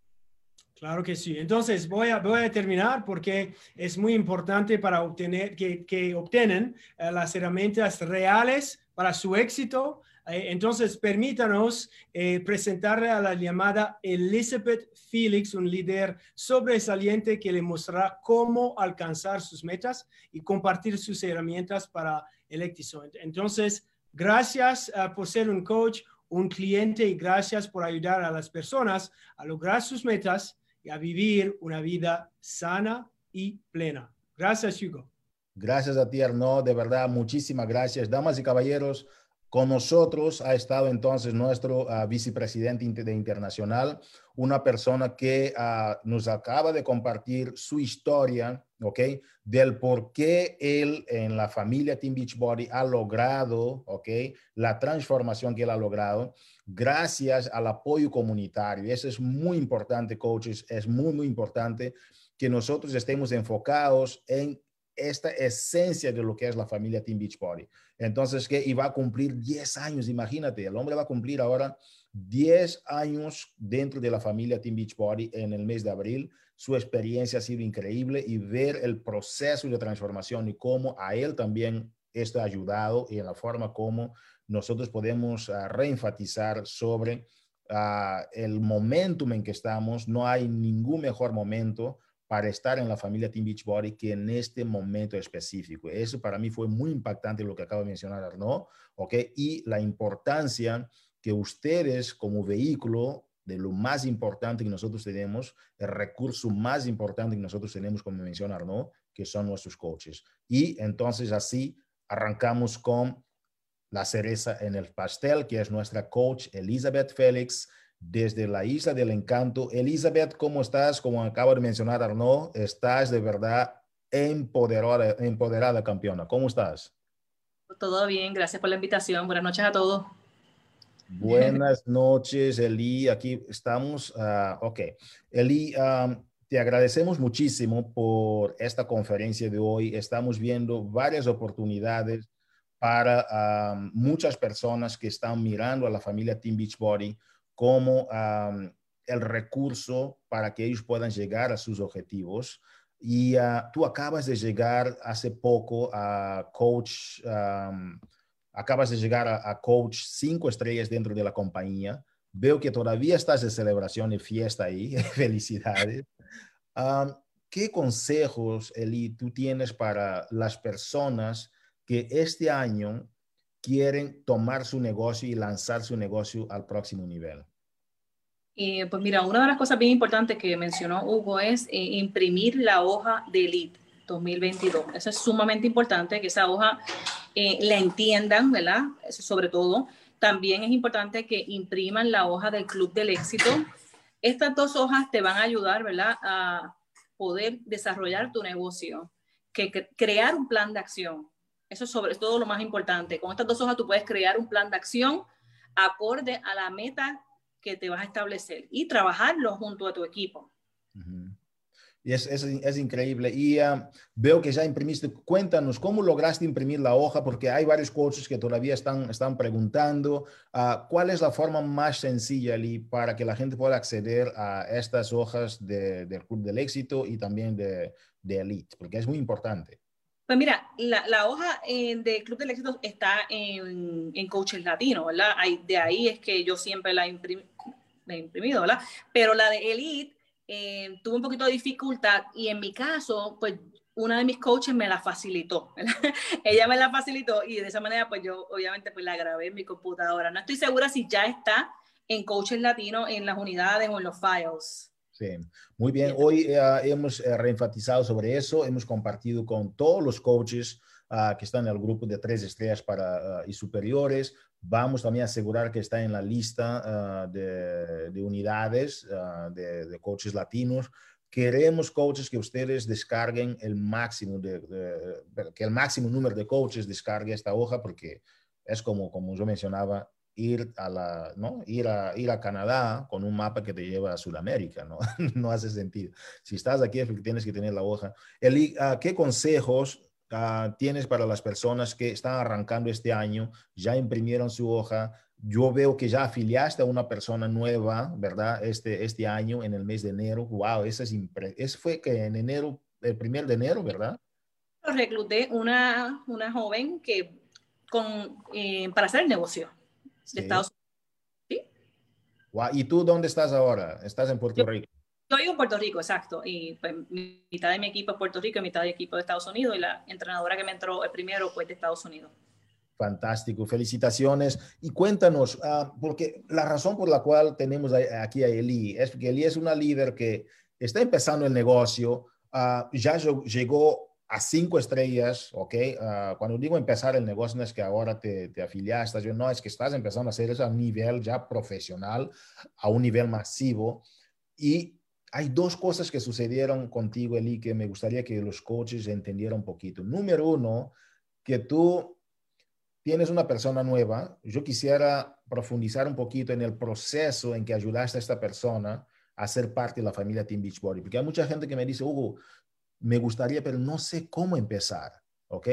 Claro que sí. Entonces voy a, voy a terminar porque es muy importante para obtener que, que obtienen eh, las herramientas reales para su éxito. Eh, entonces permítanos eh, presentarle a la llamada Elizabeth Felix, un líder sobresaliente que le mostrará cómo alcanzar sus metas y compartir sus herramientas para el éxito. Entonces, gracias eh, por ser un coach, un cliente y gracias por ayudar a las personas a lograr sus metas y a vivir una vida sana y plena. Gracias, Hugo. Gracias a ti, Arnaud. De verdad, muchísimas gracias. Damas y caballeros, con nosotros ha estado entonces nuestro ah, vicepresidente de internacional, una persona que ah, nos acaba de compartir su historia, ¿ok? Del por qué él en la familia Team Beachbody ha logrado, ¿ok? La transformación que él ha logrado gracias al apoyo comunitario. Eso es muy importante, coaches. Es muy, muy importante que nosotros estemos enfocados en esta esencia de lo que es la familia Team Beachbody. Entonces, que iba a cumplir 10 años, imagínate, el hombre va a cumplir ahora 10 años dentro de la familia Team Beachbody en el mes de abril. Su experiencia ha sido increíble y ver el proceso de transformación y cómo a él también esto ha ayudado y en la forma como nosotros podemos uh, reenfatizar sobre uh, el momentum en que estamos. No hay ningún mejor momento para estar en la familia Team Beachbody que en este momento específico. Eso para mí fue muy impactante lo que acaba de mencionar Arnaud, ¿ok? Y la importancia que ustedes como vehículo de lo más importante que nosotros tenemos, el recurso más importante que nosotros tenemos, como menciona Arnaud, que son nuestros coaches. Y entonces así arrancamos con la cereza en el pastel, que es nuestra coach Elizabeth Félix desde la Isla del Encanto. Elizabeth, ¿cómo estás? Como acaba de mencionar Arnaud, estás de verdad empoderada, empoderada campeona. ¿Cómo estás? Todo bien, gracias por la invitación. Buenas noches a todos. Buenas noches, Eli. Aquí estamos. Uh, ok. Eli, te agradecemos muchísimo por esta conferencia de hoy. Estamos viendo varias oportunidades para muchas personas que están mirando a la familia Team Beachbody como el recurso para que ellos puedan llegar a sus objetivos. Y uh, tú acabas de llegar hace poco a coach acabas de llegar a, coach cinco estrellas dentro de la compañía. Veo que todavía estás de celebración y fiesta ahí. Felicidades. ¿Qué consejos, Eli, tú tienes para las personas que este año quieren tomar su negocio y lanzar su negocio al próximo nivel? Eh, pues mira, una de las cosas bien importantes que mencionó Hugo es eh, imprimir la hoja de Elite 2022. Eso es sumamente importante, que esa hoja eh, la entiendan, ¿verdad? Eso sobre todo. También es importante que impriman la hoja del Club del Éxito. Estas dos hojas te van a ayudar, ¿verdad? A poder desarrollar tu negocio, que, crear un plan de acción. Eso es sobre todo lo más importante. Con estas dos hojas tú puedes crear un plan de acción acorde a la meta que te vas a establecer y trabajarlo junto a tu equipo. Y es, es, es increíble. Y ah, veo que ya imprimiste. Cuéntanos, ¿cómo lograste imprimir la hoja? Porque hay varios coaches que todavía están, están preguntando uh, cuál es la forma más sencilla, Lee, para que la gente pueda acceder a estas hojas de, del Club del Éxito y también de, de Elite, porque es muy importante. Pues mira, la, hoja eh, del Club del Éxito está en, en Coaches Latino, ¿verdad? de ahí es que yo siempre la, la he imprimido, ¿verdad? Pero la de Elite eh, tuve un poquito de dificultad y en mi caso, pues una de mis coaches me la facilitó. Ella me la facilitó y de esa manera, pues yo obviamente pues la grabé en mi computadora. No estoy segura si ya está en Coaches Latino en las unidades o en los files. Sí, muy bien. Hoy eh, hemos eh, reenfatizado sobre eso, hemos compartido con todos los coaches uh, que están en el grupo de tres estrellas para, uh, y superiores. Vamos también a asegurar que está en la lista uh, de, de, unidades de, de, coaches latinos. Queremos coaches que ustedes descarguen el máximo, de, de, que el máximo número de coaches descargue esta hoja porque es como, como yo mencionaba, ir a la, ¿no? Ir a, ir a Canadá con un mapa que te lleva a Sudamérica, ¿no? no hace sentido. Si estás aquí, tienes que tener la hoja. Eli, ¿qué consejos Ah, tienes para las personas que están arrancando este año, ya imprimieron su hoja? Yo veo que ya afiliaste a una persona nueva, ¿verdad? Este, este año, en el mes de enero. ¡Wow! Eso, es fue que en enero, el primer de enero, ¿verdad? Recluté una, una joven que con, eh, para hacer el negocio de Estados Unidos. ¿Sí? Wow. ¿Y tú dónde estás ahora? ¿Estás en Puerto Rico? Estoy en Puerto Rico, exacto. Y pues, mitad de mi equipo es Puerto Rico y mitad de equipo de Estados Unidos. Y la entrenadora que me entró el primero fue de Estados Unidos. Fantástico, felicitaciones. Y cuéntanos, uh, porque la razón por la cual tenemos aquí a Eli es que Eli es una líder que está empezando el negocio, uh, ya llegó a cinco estrellas, ¿ok? Uh, cuando digo empezar el negocio no es que ahora te, te afiliaste, yo no, es que estás empezando a hacer eso a nivel ya profesional, a un nivel masivo. Y hay dos cosas que sucedieron contigo, Eli, que me gustaría que los coaches entendieran un poquito. Número uno, que tú tienes una persona nueva. Yo quisiera profundizar un poquito en el proceso en que ayudaste a esta persona a ser parte de la familia Team Beachbody, porque hay mucha gente que me dice, Hugo, me gustaría, pero no sé cómo empezar, ¿ok?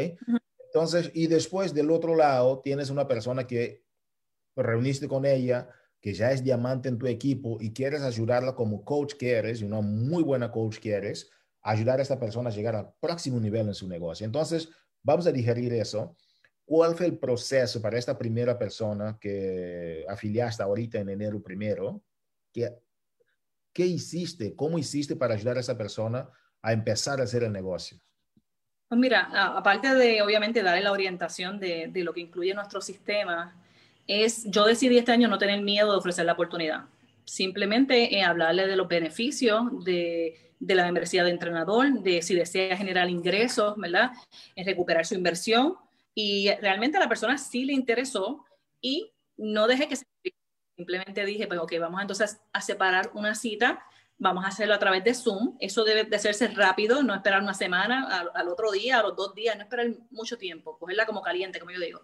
Entonces, y después del otro lado, tienes una persona que reuniste con ella, que ya es diamante en tu equipo y quieres ayudarla como coach que eres, y una muy buena coach que eres, ayudar a esta persona a llegar al próximo nivel en su negocio. Entonces, vamos a digerir eso. ¿Cuál fue el proceso para esta primera persona que afiliaste ahorita en enero primero? ¿Qué, qué hiciste? ¿Cómo hiciste para ayudar a esa persona a empezar a hacer el negocio? Pues mira, aparte de obviamente darle la orientación de, lo que incluye nuestro sistema, es, yo decidí este año no tener miedo de ofrecer la oportunidad. simplemente eh, hablarle de los beneficios de, la membresía de entrenador, de si desea generar ingresos, ¿verdad? En recuperar su inversión. Y realmente a la persona sí le interesó y no dejé que. Simplemente dije, pues ok, vamos entonces a separar una cita vamos a hacerlo a través de Zoom. Eso debe de hacerse rápido, no esperar una semana, al, otro día, a los dos días, no esperar mucho tiempo, cogerla como caliente, como yo digo.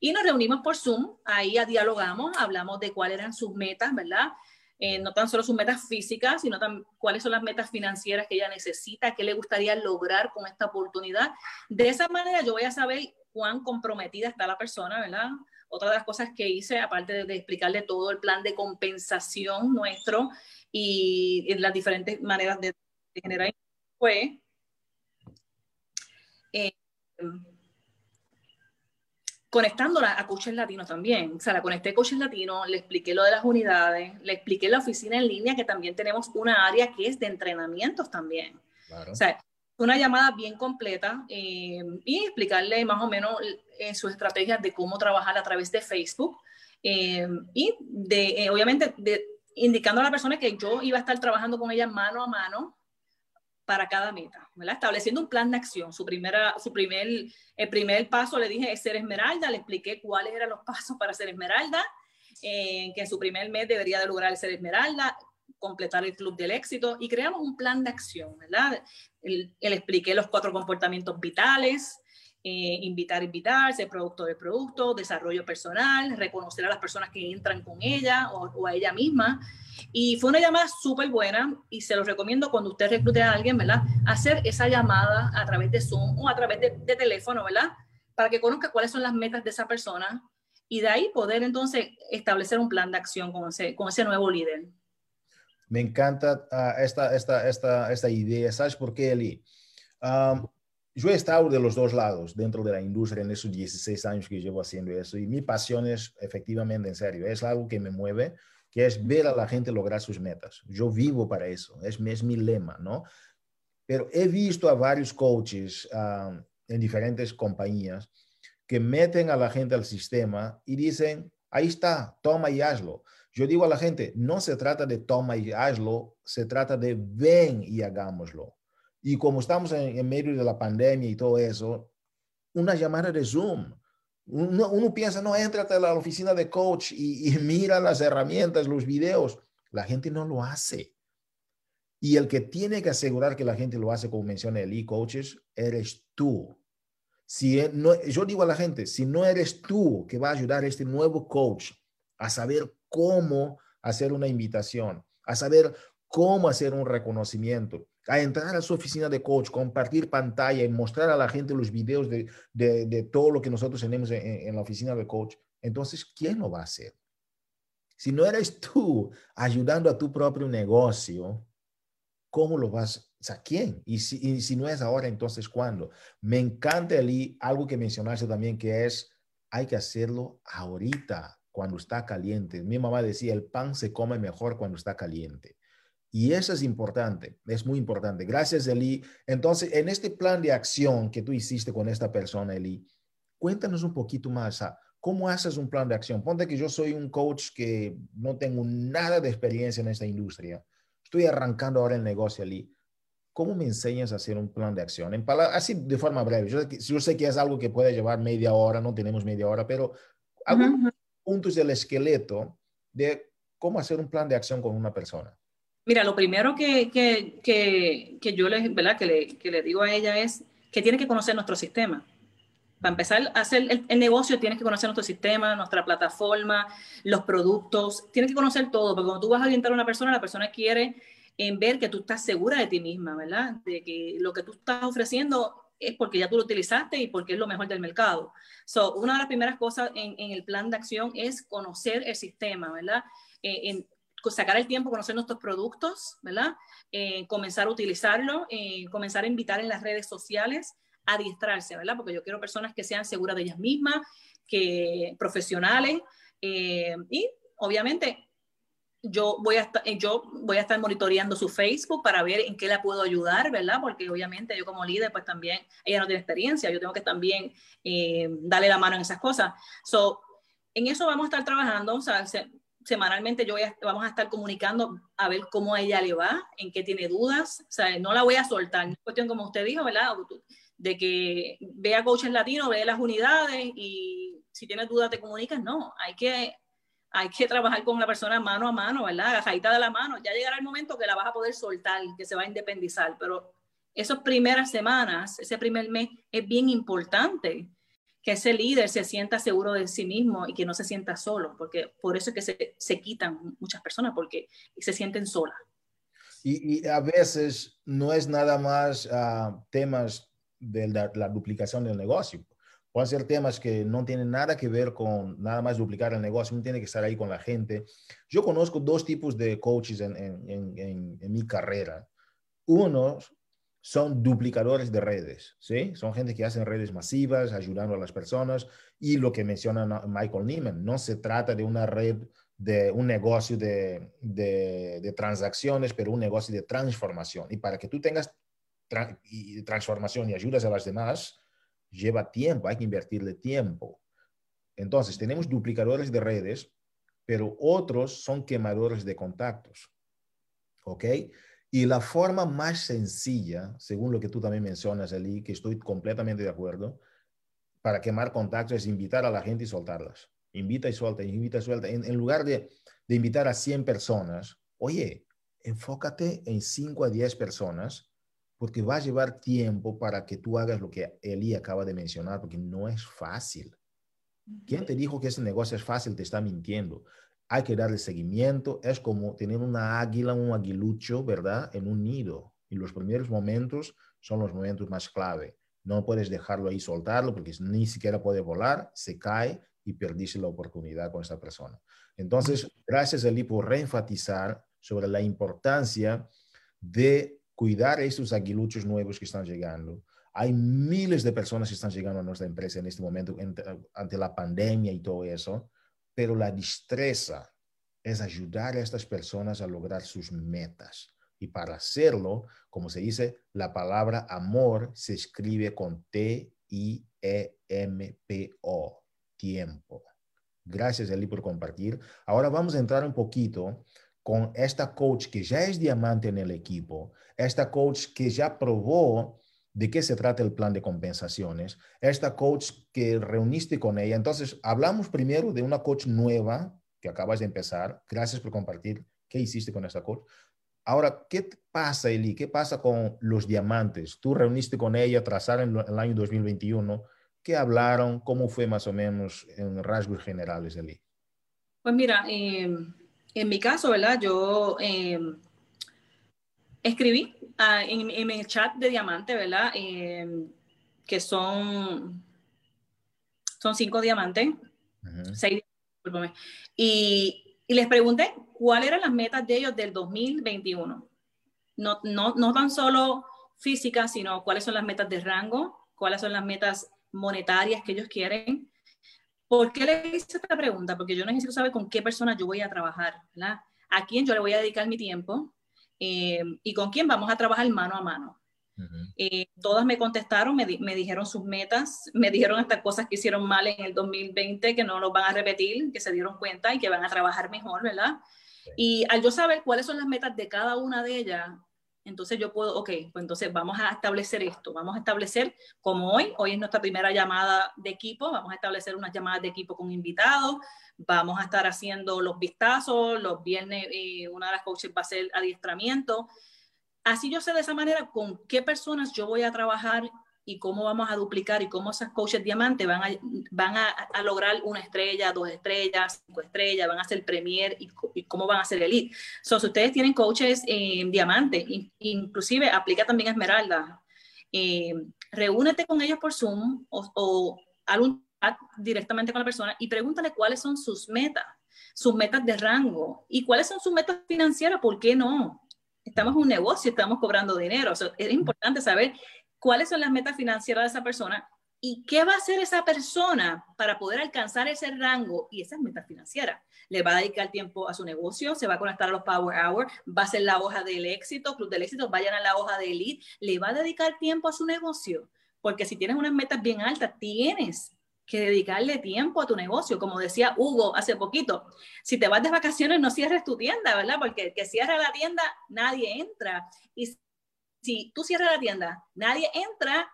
Y nos reunimos por Zoom, ahí dialogamos, hablamos de cuáles eran sus metas, ¿verdad? Eh, no tan solo sus metas físicas, sino cuáles son las metas financieras que ella necesita, qué le gustaría lograr con esta oportunidad. De esa manera yo voy a saber cuán comprometida está la persona, ¿verdad? Otra de las cosas que hice, aparte de, de explicarle todo el plan de compensación nuestro, y en las diferentes maneras de, generar fue eh, conectándola a coaches latinos también. O sea, la conecté a coaches latinos, le expliqué lo de las unidades, le expliqué la oficina en línea, que también tenemos una área que es de entrenamientos también. O sea, una llamada bien completa eh, y explicarle más o menos eh, sus estrategias de cómo trabajar a través de Facebook y de, obviamente, de indicando a la persona que yo iba a estar trabajando con ella mano a mano para cada meta, ¿verdad? Estableciendo un plan de acción. Su, primera, su primer, el primer paso le dije es ser esmeralda, le expliqué cuáles eran los pasos para ser esmeralda, eh, que en su primer mes debería de lograr ser esmeralda, completar el club del éxito y creamos un plan de acción, ¿verdad? Le expliqué los cuatro comportamientos vitales, eh, invitar, invitar, ser producto de producto, desarrollo personal, reconocer a las personas que entran con ella o, a ella misma. Y fue una llamada súper buena y se los recomiendo cuando usted reclute a alguien, ¿verdad? Hacer esa llamada a través de Zoom o a través de, teléfono, ¿verdad? Para que conozca cuáles son las metas de esa persona y de ahí poder entonces establecer un plan de acción con ese, con ese nuevo líder. Me encanta uh, esta, esta, esta, esta idea. ¿Sabes por qué, Eli? Um, yo he estado de los dos lados dentro de la industria en esos 16 años que llevo haciendo eso y mi pasión es efectivamente, en serio, es algo que me mueve, que es ver a la gente lograr sus metas. Yo vivo para eso, es, es mi lema, ¿no? Pero he visto a varios coaches um, en diferentes compañías que meten a la gente al sistema y dicen, ahí está, toma y hazlo. Yo digo a la gente, no se trata de toma y hazlo, se trata de ven y hagámoslo. Y como estamos en, medio de la pandemia y todo eso, una llamada de Zoom. Uno, piensa, no, entrate a la oficina de coach y, y mira las herramientas, los videos. La gente no lo hace. Y el que tiene que asegurar que la gente lo hace, como menciona el e-coaches, eres tú. Si e, no, yo digo a la gente, si no eres tú que va a ayudar a este nuevo coach a saber cómo hacer una invitación, a saber cómo hacer un reconocimiento, a entrar a su oficina de coach, compartir pantalla y mostrar a la gente los videos de, de, todo lo que nosotros tenemos en, la oficina de coach, entonces, ¿quién lo va a hacer? Si no eres tú ayudando a tu propio negocio, ¿cómo lo vas? Sea, ¿quién? Y si, y si no es ahora, entonces, ¿cuándo? Me encanta, Eli, algo que mencionaste también, que es, hay que hacerlo ahorita, cuando está caliente. Mi mamá decía, el pan se come mejor cuando está caliente. Y eso es importante, es muy importante. Gracias, Eli. Entonces, en este plan de acción que tú hiciste con esta persona, Eli, cuéntanos un poquito más. ¿Cómo haces un plan de acción? Ponte que yo soy un coach que no tengo nada de experiencia en esta industria. Estoy arrancando ahora el negocio, Eli. ¿Cómo me enseñas a hacer un plan de acción? En así de forma breve. Yo, sé que es algo que puede llevar media hora, no tenemos media hora, pero algunos puntos del esqueleto de cómo hacer un plan de acción con una persona. Mira, lo primero que, que, que, que yo le, ¿verdad? Que, le, que le digo a ella es que tiene que conocer nuestro sistema. Para empezar a hacer el, negocio, tienes que conocer nuestro sistema, nuestra plataforma, los productos, tienes que conocer todo, porque cuando tú vas a orientar a una persona, la persona quiere en ver que tú estás segura de ti misma, ¿verdad? De que lo que tú estás ofreciendo es porque ya tú lo utilizaste y porque es lo mejor del mercado. So, una de las primeras cosas en, en el plan de acción es conocer el sistema, ¿verdad? Eh, en, sacar el tiempo, conocer nuestros productos, ¿verdad? Eh, comenzar a utilizarlo, eh, comenzar a invitar en las redes sociales, adiestrarse, ¿verdad? Porque yo quiero personas que sean seguras de ellas mismas, que profesionales eh, y obviamente yo voy, a estar, yo voy a estar monitoreando su Facebook para ver en qué la puedo ayudar, ¿verdad? Porque obviamente yo como líder, pues también, ella no tiene experiencia, yo tengo que también darle la mano en esas cosas. So, en eso vamos a estar trabajando, o sea, semanalmente yo vamos a estar comunicando a ver cómo a ella le va, en qué tiene dudas, o sea, no la voy a soltar, es cuestión como usted dijo, ¿verdad? De que vea coaches latinos, vea las unidades y si tienes dudas te comunicas, no, hay que, hay que trabajar con la persona mano a mano, ¿verdad? Agajadita de la mano, ya llegará el momento que la vas a poder soltar, que se va a independizar, pero esas primeras semanas, ese primer mes es bien importante que ese líder se sienta seguro de sí mismo y que no se sienta solo, porque por eso es que se, se quitan muchas personas, porque se sienten solas. Y, a veces no es nada más uh, temas de la, duplicación del negocio. Pueden ser temas que no tienen nada que ver con nada más duplicar el negocio, no tiene que estar ahí con la gente. Yo conozco dos tipos de coaches en, en, mi carrera. Uno son duplicadores de redes, ¿sí? Son gente que hacen redes masivas, ayudando a las personas. Y lo que menciona Michael Neiman, no se trata de una red, de un negocio de, de, transacciones, pero un negocio de transformación. Y para que tú tengas transformación y ayudas a las demás, lleva tiempo, hay que invertirle tiempo. Entonces, tenemos duplicadores de redes, pero otros son quemadores de contactos. ¿Ok? Y la forma más sencilla, según lo que tú también mencionas, Eli, que estoy completamente de acuerdo, para quemar contactos es invitar a la gente y soltarlas. Invita y suelta, invita y suelta. En, lugar de, de, invitar a 100 personas, oye, enfócate en 5 a 10 personas, porque va a llevar tiempo para que tú hagas lo que Eli acaba de mencionar, porque no es fácil. ¿Quién te dijo que ese negocio es fácil? Te está mintiendo hay que darle seguimiento. Es como tener una águila, un aguilucho, ¿verdad? En un nido. Y los primeros momentos son los momentos más clave. No puedes dejarlo ahí, soltarlo, porque ni siquiera puede volar, se cae y perdiste la oportunidad con esta persona. Entonces, gracias, Eli, por reenfatizar sobre la importancia de cuidar estos aguiluchos nuevos que están llegando. Hay miles de personas que están llegando a nuestra empresa en este momento ante la pandemia y todo eso pero la destreza es ayudar a estas personas a lograr sus metas. Y para hacerlo, como se dice, la palabra amor se escribe con T-I-E-M-P-O, tiempo. Gracias, Eli, por compartir. Ahora vamos a entrar un poquito con esta coach que ya es diamante en el equipo, esta coach que ya probó de qué se trata el plan de compensaciones, esta coach que reuniste con ella. Entonces, hablamos primero de una coach nueva que acabas de empezar. Gracias por compartir qué hiciste con esta coach. Ahora, ¿qué pasa, Eli? ¿Qué pasa con los diamantes? Tú reuniste con ella, trazaron el año 2021. ¿Qué hablaron? ¿Cómo fue más o menos en rasgos generales, Eli? Pues mira, eh, en mi caso, ¿verdad? Yo eh, escribí Ah, en, el chat de Diamante, ¿verdad? Em, que son, son cinco diamantes, seis, y, y, les pregunté cuáles eran las metas de ellos del 2021. No, no, no tan solo físicas, sino cuáles son las metas de rango, cuáles son las metas monetarias que ellos quieren. ¿Por qué le hice esta pregunta? Porque yo necesito saber con qué persona yo voy a trabajar, ¿verdad? A quién yo le voy a dedicar mi tiempo, eh, y con quién vamos a trabajar mano a mano. Eh, todas me contestaron, me, me, dijeron sus metas, me dijeron hasta cosas que hicieron mal en el 2020 que no los van a repetir, que se dieron cuenta y que van a trabajar mejor, ¿verdad? Y al yo saber cuáles son las metas de cada una de ellas, entonces yo puedo, ok, pues entonces vamos a establecer esto, vamos a establecer como hoy, hoy es nuestra primera llamada de equipo, vamos a establecer unas llamadas de equipo con invitados, vamos a estar haciendo los vistazos, los viernes eh, una de las coaches va a hacer adiestramiento. Así yo sé de esa manera con qué personas yo voy a trabajar y cómo vamos a duplicar y cómo esas coaches diamantes van a, van a, lograr una estrella, dos estrellas, cinco estrellas, van a hacer premier y, cómo van a ser elite. So, si ustedes tienen coaches eh, diamantes, inclusive aplica también a Esmeralda, eh, reúnete con ellos por Zoom o, o algún directamente con la persona y pregúntale cuáles son sus metas, sus metas de rango y cuáles son sus metas financieras, ¿por qué no? Estamos en un negocio, estamos cobrando dinero. es importante saber cuáles son las metas financieras de esa persona y qué va a hacer esa persona para poder alcanzar ese rango y esas metas financieras. Le va a dedicar tiempo a su negocio, se va a conectar a los Power Hour, va a hacer la hoja del éxito, Club del Éxito, vayan a la hoja de Elite, le va a dedicar tiempo a su negocio, porque si tienes unas metas bien altas, tienes que dedicarle tiempo a tu negocio. Como decía Hugo hace poquito, si te vas de vacaciones no cierres tu tienda, ¿verdad? Porque el que cierra la tienda, nadie entra. Y si tú cierras la tienda, nadie entra,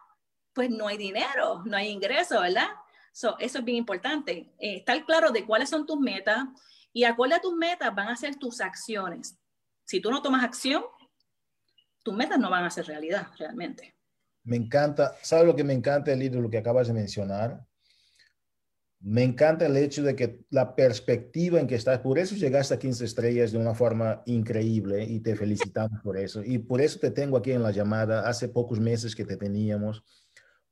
pues no hay dinero, no hay ingreso, ¿verdad? eso es bien importante. Eh, estar claro de cuáles son tus metas y acorde a tus metas van a ser tus acciones. Si tú no tomas acción, tus metas no van a ser realidad realmente. Me encanta, ¿sabes lo que me encanta, de lo que acabas de mencionar? Me encanta el hecho de que la perspectiva en que estás, por eso llegaste a 15 estrellas de una forma increíble y te felicitamos por eso. Y por eso te tengo aquí en la llamada, hace pocos meses que te teníamos,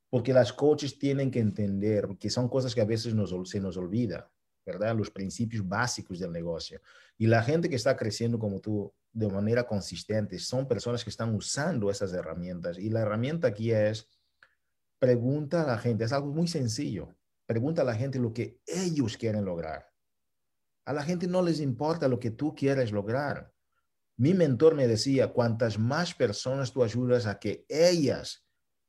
porque las coaches tienen que entender que son cosas que a veces nos, se nos olvida, ¿verdad? Los principios básicos del negocio. Y la gente que está creciendo como tú de manera consistente son personas que están usando esas herramientas. Y la herramienta aquí es, pregunta a la gente, es algo muy sencillo Pregunta a la gente lo que ellos quieren lograr. A la gente no les importa lo que tú quieres lograr. Mi mentor me decía, cuantas más personas tú ayudas a que ellas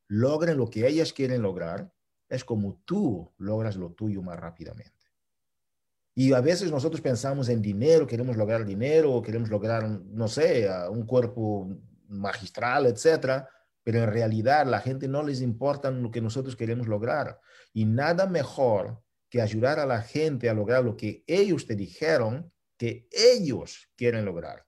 logren lo que ellas quieren lograr, es como tú logras lo tuyo más rápidamente. Y a veces nosotros pensamos en dinero, queremos lograr dinero, queremos lograr, no sé, un cuerpo magistral, etcétera, pero en realidad la gente no les importa lo que nosotros queremos lograr. Y nada mejor que ayudar a la gente a lograr lo que ellos te dijeron que ellos quieren lograr.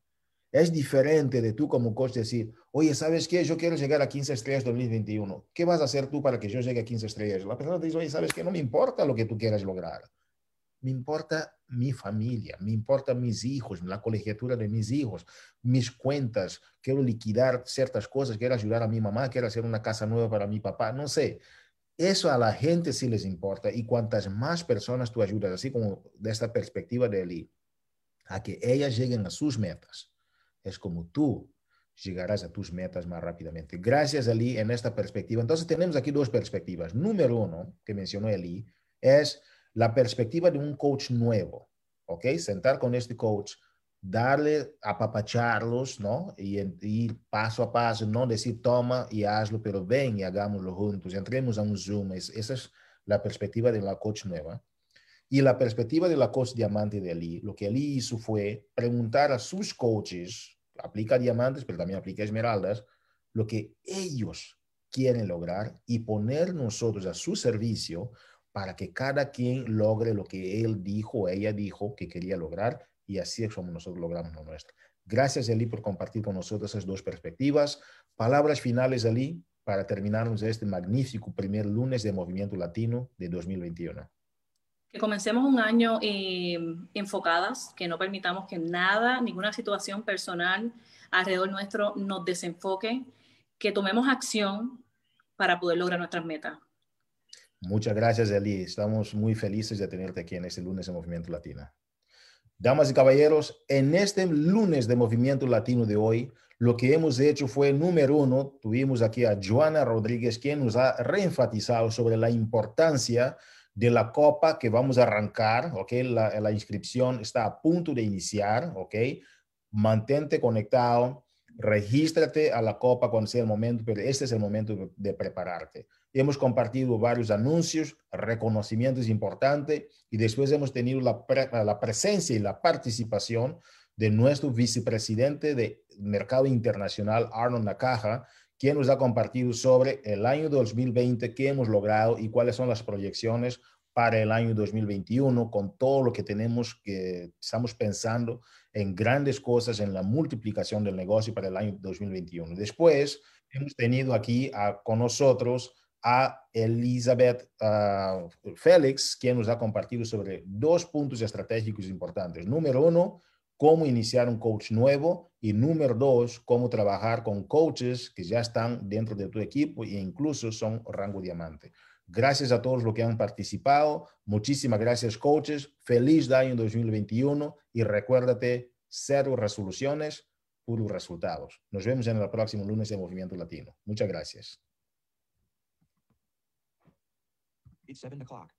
Es diferente de tú como coach decir, oye, ¿sabes qué? Yo quiero llegar a 15 estrellas 2021. ¿Qué vas a hacer tú para que yo llegue a 15 estrellas? La persona te dice, oye, ¿sabes qué? No me importa lo que tú quieras lograr. Me importa mi familia, me importa mis hijos, la colegiatura de mis hijos, mis cuentas. Quiero liquidar ciertas cosas, quiero ayudar a mi mamá, quiero hacer una casa nueva para mi papá, no sé. Eso a la gente sí les importa y cuantas más personas tú ayudas, así como de esta perspectiva de Eli, a que ellas lleguen a sus metas, es como tú llegarás a tus metas más rápidamente. Gracias, Eli, en esta perspectiva. Entonces tenemos aquí dos perspectivas. Número uno, que mencionó Eli, es la perspectiva de un coach nuevo, ¿ok? Sentar con este coach darle, apapacharlos, ¿no? Y ir paso a paso, no decir toma y hazlo, pero ven y hagámoslo juntos, entremos a un Zoom. esa es la perspectiva de la coach nueva. Y la perspectiva de la coach diamante de Ali, lo que Ali hizo fue preguntar a sus coaches, aplica diamantes, pero también aplica esmeraldas, lo que ellos quieren lograr y poner nosotros a su servicio para que cada quien logre lo que él dijo o ella dijo que quería lograr y así es como nosotros logramos lo nuestro. Gracias, Eli, por compartir con nosotros esas dos perspectivas. Palabras finales, Eli, para terminarnos este magnífico primer lunes de Movimiento Latino de 2021. Que comencemos un año eh, enfocadas, que no permitamos que nada, ninguna situación personal alrededor nuestro nos desenfoque, que tomemos acción para poder lograr nuestras metas. Muchas gracias, Eli. Estamos muy felices de tenerte aquí en este lunes de Movimiento Latino. Damas y caballeros, en este lunes de Movimiento Latino de hoy, lo que hemos hecho fue, número uno, tuvimos aquí a Joana Rodríguez, quien nos ha reenfatizado sobre la importancia de la copa que vamos a arrancar, ¿ok? La, la inscripción está a punto de iniciar, ¿ok? Mantente conectado, regístrate a la copa cuando sea el momento, pero este es el momento de prepararte. Hemos compartido varios anuncios, reconocimientos importantes y después hemos tenido la, la presencia y la participación de nuestro vicepresidente de Mercado Internacional, Arnold Nakaja, quien nos ha compartido sobre el año 2020, qué hemos logrado y cuáles son las proyecciones para el año 2021 con todo lo que tenemos que estamos pensando en grandes cosas en la multiplicación del negocio para el año 2021. Después hemos tenido aquí con nosotros a Elizabeth uh, Félix, quien nos ha compartido sobre dos puntos estratégicos importantes. Número uno, cómo iniciar un coach nuevo y número dos, cómo trabajar con coaches que ya están dentro de tu equipo e incluso son rango diamante. Gracias a todos los que han participado. Muchísimas gracias, coaches. Feliz año 2021 y recuérdate, cero resoluciones, puros resultados. Nos vemos en el próximo lunes de Movimiento Latino. Muchas gracias. It's seven o'clock.